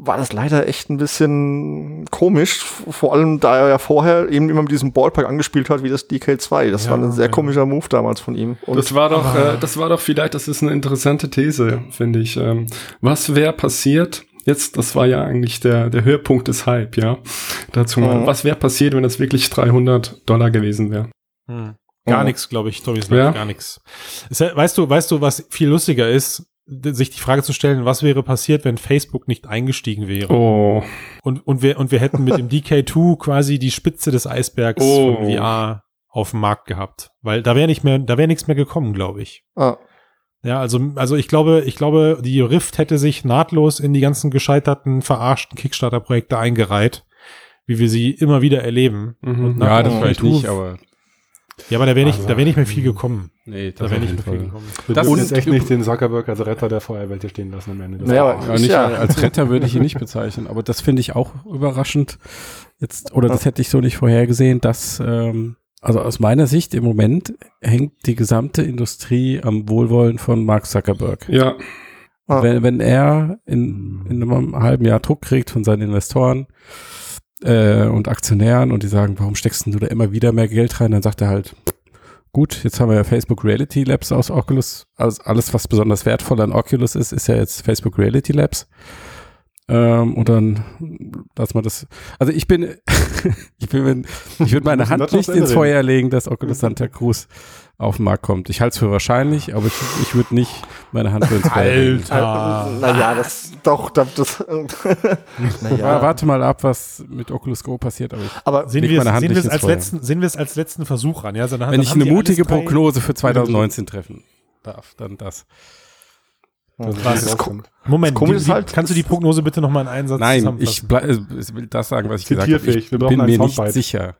war das leider echt ein bisschen komisch. Vor allem, da er ja vorher eben immer mit diesem Ballpark angespielt hat, wie das DK2. Das Ja, war ein sehr ja. komischer Move damals von ihm. Und das war doch, äh, das war doch vielleicht, das ist eine interessante These, finde ich. Ähm, was wäre passiert? Jetzt, das war ja eigentlich der, der Höhepunkt des Hype, ja. Dazu mal. Mhm. Was wäre passiert, wenn das wirklich 300 Dollar gewesen wäre? Gar Mhm. nichts, glaube ich, Tobi, Ja. gar nichts. Weißt du, weißt du, was viel lustiger ist, sich die Frage zu stellen, was wäre passiert, wenn Facebook nicht eingestiegen wäre? Oh. Und, und wir, und wir hätten mit dem DK2 quasi die Spitze des Eisbergs Oh. von VR auf dem Markt gehabt. Weil da wäre nicht mehr, da wäre nichts mehr gekommen, glaube ich. Ah. Ja, also, also ich glaube, ich glaube, die Rift hätte sich nahtlos in die ganzen gescheiterten, verarschten Kickstarter-Projekte eingereiht, wie wir sie immer wieder erleben. Mhm. Und nach Ja, das vielleicht DK2 nicht, aber Ja, aber da wäre nicht, Also, da wäre nicht mehr viel gekommen. Nee, da das wäre nicht mehr viel gekommen. Das ist jetzt echt nicht den Zuckerberg als Retter der VR-Welt hier stehen lassen am Ende. des Naja. Ja, nicht Ja. als Retter würde ich ihn nicht bezeichnen, aber das finde ich auch überraschend. Jetzt, oder das hätte ich so nicht vorhergesehen, dass, ähm, also aus meiner Sicht im Moment hängt die gesamte Industrie am Wohlwollen von Mark Zuckerberg. Ja. Ah. Wenn, wenn er in, in einem halben Jahr Druck kriegt von seinen Investoren äh, und Aktionären und die sagen, warum steckst denn du da immer wieder mehr Geld rein, dann sagt er halt, gut, jetzt haben wir ja Facebook Reality Labs aus Oculus. Also alles, was besonders wertvoll an Oculus ist, ist ja jetzt Facebook Reality Labs. Ähm, und dann lass mal das. Also ich bin, ich bin, ich würde meine Hand nicht ins. Feuer legen, dass Oculus Santa Cruz auf den Markt kommt. Ich halte es für wahrscheinlich, aber ich, ich würde nicht meine Hand so ins. Alter. naja, das doch, das, das Ja. naja. Warte mal ab, was mit Oculus Go passiert, aber ich Aber Sehen wir, sehen es als Feuer. letzten, sehen wir es als letzten Versuch an, ja? So, dann- Wenn dann ich eine mutige Prognose für 2019 treffen darf, dann das. Das ist Moment, Das Komische die, ist die, halt, kannst du die Prognose bitte noch mal in einen Satz Nein, zusammenfassen? ich, äh, ich will das sagen, was ich gesagt habe. Zitierfähig. Ich bin mir nicht sicher.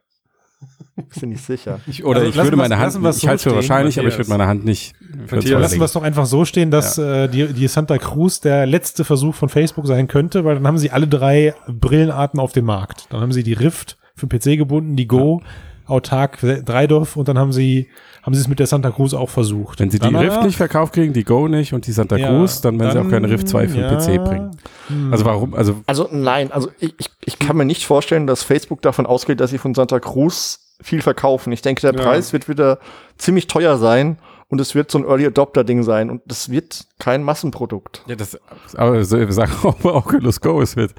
Bist du nicht sicher. Ich, oder Also ich würde meine Hand, ich so halte es für wahrscheinlich, aber ich würde meine Hand nicht Lassen wir es doch einfach so stehen, dass äh, die, die Santa Cruz der letzte Versuch von Facebook sein könnte, weil dann haben sie alle drei Brillenarten auf dem Markt. Dann haben sie die Rift für den PC gebunden, die Go, autark Dreidorf und dann haben sie haben sie es mit der Santa Cruz auch versucht. Wenn sie die Rift nicht verkauft kriegen, die Go nicht und die Santa Ja, Cruz, dann werden sie auch keine Rift 2 für den ja, PC bringen. hm. Also warum? Also Also nein, also ich, ich, ich kann mir nicht vorstellen, dass Facebook davon ausgeht, dass sie von Santa Cruz viel verkaufen. Ich denke, der Ja. Preis wird wieder ziemlich teuer sein und es wird so ein Early Adopter Ding sein und das wird kein Massenprodukt. ja, das, aber so, wir sagen auch bei Oculus Go, es wird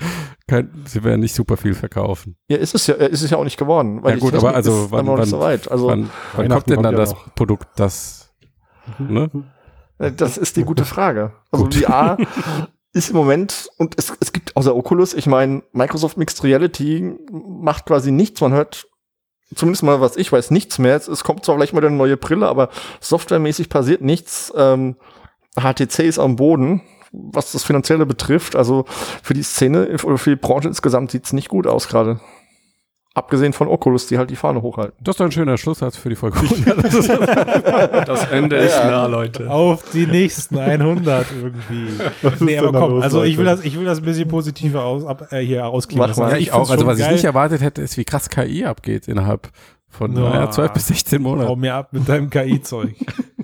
kein, sie werden nicht super viel verkaufen. Ja, ist es ja, ist es ja auch nicht geworden. Weil ja gut, aber also ist wann, wann, nicht so weit. Also wann, wann kommt denn dann ja das noch. Produkt, das ne? äh, das ist die gute Frage. Also VR ist im Moment und es, es gibt außer Oculus, ich meine, Microsoft Mixed Reality macht quasi nichts. Man hört zumindest mal, was ich weiß, nichts mehr. Es, es kommt zwar vielleicht mal eine neue Brille, aber softwaremäßig passiert nichts. Ähm, HTC ist am Boden, was das Finanzielle betrifft. Also für die Szene oder für die Branche insgesamt sieht's nicht gut aus gerade. Abgesehen von Oculus, die halt die Fahne hochhalten. Das ist doch ein schöner Schlusssatz für die Folge. Das Ende ist nah, Leute. Auf die nächsten 100 irgendwie. Nee, aber komm, los, also ich will das, ich will das ein bisschen positiver aus, ab, äh, hier ausklingen Mach lassen. mal. ja, ich auch. Also was ich geil. nicht erwartet hätte, ist, wie krass KI abgeht innerhalb von Ja. naja, 12 bis 16 Hau Monaten. mir ab mit deinem KI-Zeug.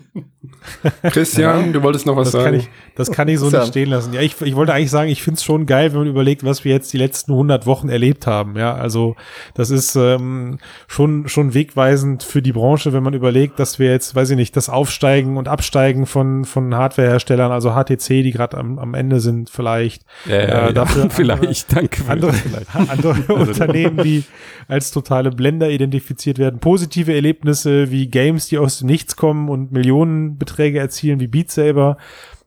Christian, du wolltest noch was Das kann, sagen. ich, das kann ich so nicht stehen lassen. Ja, ich, ich wollte eigentlich sagen, ich finde es schon geil, wenn man überlegt, was wir jetzt die letzten 100 Wochen erlebt haben. Ja, also das ist ähm, schon, schon wegweisend für die Branche, wenn man überlegt, dass wir jetzt, weiß ich nicht, das Aufsteigen und Absteigen von, von Hardwareherstellern, also HTC, die gerade am, am Ende sind vielleicht. Ja, ja, Äh, ja. dafür vielleicht, danke. für andere, vielleicht. andere Unternehmen, die als totale Blender identifiziert werden. Positive Erlebnisse wie Games, die aus dem Nichts kommen und Millionenbeträge erzielen, wie Beat Saber.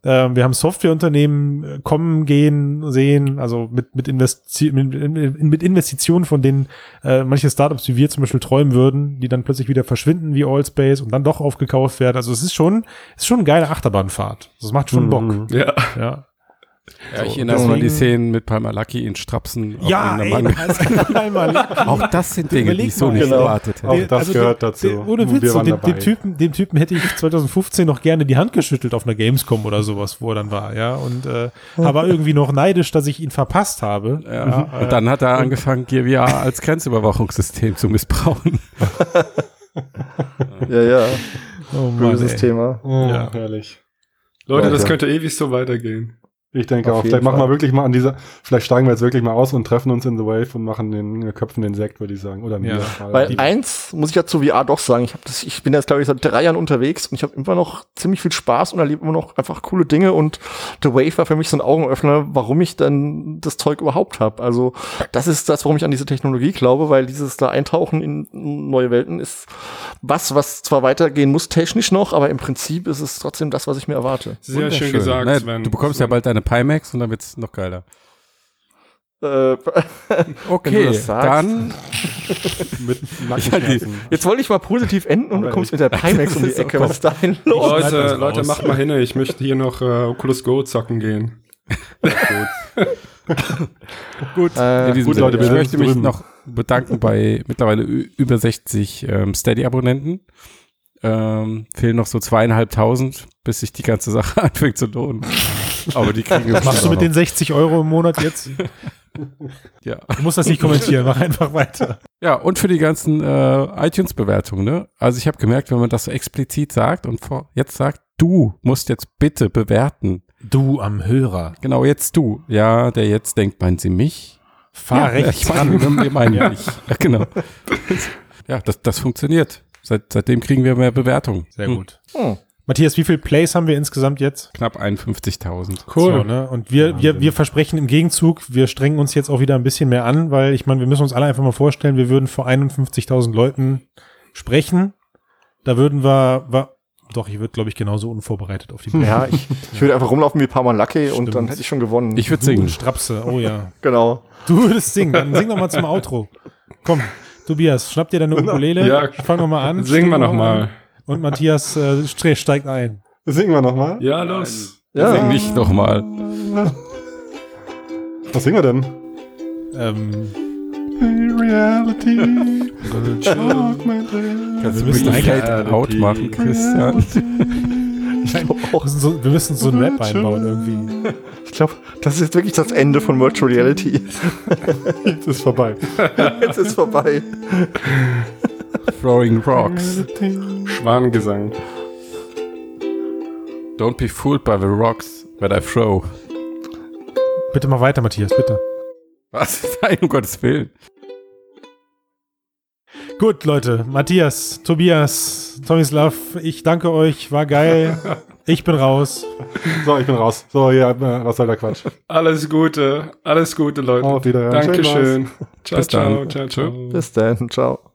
Ähm, wir haben Softwareunternehmen äh, kommen, gehen, sehen, also mit, mit, Investi mit, mit Investitionen, von denen äh, manche Startups wie wir zum Beispiel träumen würden, die dann plötzlich wieder verschwinden wie Allspace und dann doch aufgekauft werden. Also es ist schon, ist schon eine geile Achterbahnfahrt. Das macht schon Bock. Ja. Ja. Ja, ich erinnere mich an die Szenen mit Palmer Lucky in Strapsen. auf Ja, ey. Auch das sind Dinge, die ich so mal. nicht Genau. erwartet hätte. Auch das gehört der, dazu. Ohne Witz, so, dem, dem. Typen, dem Typen hätte ich 2015 noch gerne die Hand geschüttelt auf einer Gamescom oder sowas, wo er dann war, ja. Und äh, aber irgendwie noch neidisch, dass ich ihn verpasst habe. Ja, und dann hat er angefangen, VR als Grenzüberwachungssystem zu missbrauchen. Ja, ja. Oh Mann, Böses ey. Thema. Oh, Ja. herrlich. Leute, das Leute. könnte ewig so weitergehen. Ich denke Auf auch, vielleicht machen wir wirklich mal an dieser, vielleicht steigen wir jetzt wirklich mal aus und treffen uns in The Wave und machen den, äh, köpfen den Sekt, würde ich sagen. Oder mir. Ja. Weil eins muss ich ja zu VR doch sagen, ich, hab das, ich bin jetzt, glaube ich, seit drei Jahren unterwegs und ich habe immer noch ziemlich viel Spaß und erlebe immer noch einfach coole Dinge und The Wave war für mich so ein Augenöffner, warum ich dann das Zeug überhaupt habe. Also das ist das, warum ich an diese Technologie glaube, weil dieses da Eintauchen in neue Welten ist was, was zwar weitergehen muss technisch noch, aber im Prinzip ist es trotzdem das, was ich mir erwarte. Sehr schön Wunderschön. gesagt, Sven. Du bekommst ja bald deine Pimax und dann wird's noch geiler. Äh, Okay, dann mit die- Nackenschmerzen. Jetzt wollte ich mal positiv enden und du kommst mit der Pimax um die Ecke. Was ist da denn los? Leute, Leute, macht mal hin. Ich möchte hier noch äh, Oculus Go zocken gehen. gut. Äh, In diesem gut, Sinne, Leute, ich möchte mich drüben. noch bedanken bei mittlerweile über 60 ähm, Steady-Abonnenten. Ähm, fehlen noch so zweieinhalbtausend, bis sich die ganze Sache anfängt zu lohnen. Aber die kriegen wir Was machst du mit den 60 Euro im Monat jetzt? Ja. Du musst das nicht kommentieren, mach einfach weiter. Ja, und für die ganzen äh, iTunes-Bewertungen, ne? Also ich habe gemerkt, wenn man das so explizit sagt und vor, jetzt sagt, du musst jetzt bitte bewerten. Du am Hörer. Genau, jetzt du. Ja, der jetzt denkt, meinen Sie mich? Fahr ja, rechts ich meine, ran. wir meinen Ja. dich. Ja, genau. ja, das, das funktioniert. Seit, seitdem kriegen wir mehr Bewertungen. Sehr gut. Hm. Matthias, wie viel Plays haben wir insgesamt jetzt? Knapp 51.000. So, ne? Und wir, wir, wir versprechen im Gegenzug, wir strengen uns jetzt auch wieder ein bisschen mehr an, weil ich meine, wir müssen uns alle einfach mal vorstellen, wir würden vor 51.000 Leuten sprechen. Da würden wir, wir doch, ich würde, glaube ich, genauso unvorbereitet auf die Ja, ich, ich würde einfach rumlaufen wie Parma Lucky und Stimmt. dann hätte ich schon gewonnen. Ich würde singen. und Strapse, oh ja. genau. Du würdest singen, dann sing doch mal zum Outro. Komm, Tobias, schnapp dir deine Ukulele, Ja. fang noch mal an. Singen wir noch an. mal. Und Matthias äh, steigt ein. Singen wir nochmal? Ja, los. Ja. Sing nicht nochmal. Was singen wir denn? Ähm, Reality. Kannst du eigentlich- Fade Out machen, Christian? wir, müssen so, wir müssen so einen Rap einbauen irgendwie. Ich glaube, das ist jetzt wirklich das Ende von Virtual Reality. Jetzt ist vorbei. Jetzt ist vorbei. Throwing Rocks. Schwanengesang. Don't be fooled by the rocks that I throw. Bitte mal weiter, Matthias, bitte. Was? Nein, um Gottes Willen. Gut, Leute, Matthias, Tobias, Tomislav, ich danke euch, war geil. Ich bin raus. So, ich bin raus. So, ja, was soll der Quatsch? Alles Gute, alles Gute, Leute. Auf Wiederhören. Dankeschön. Ciao, Bis dann. ciao, ciao, ciao. Bis dann. Ciao.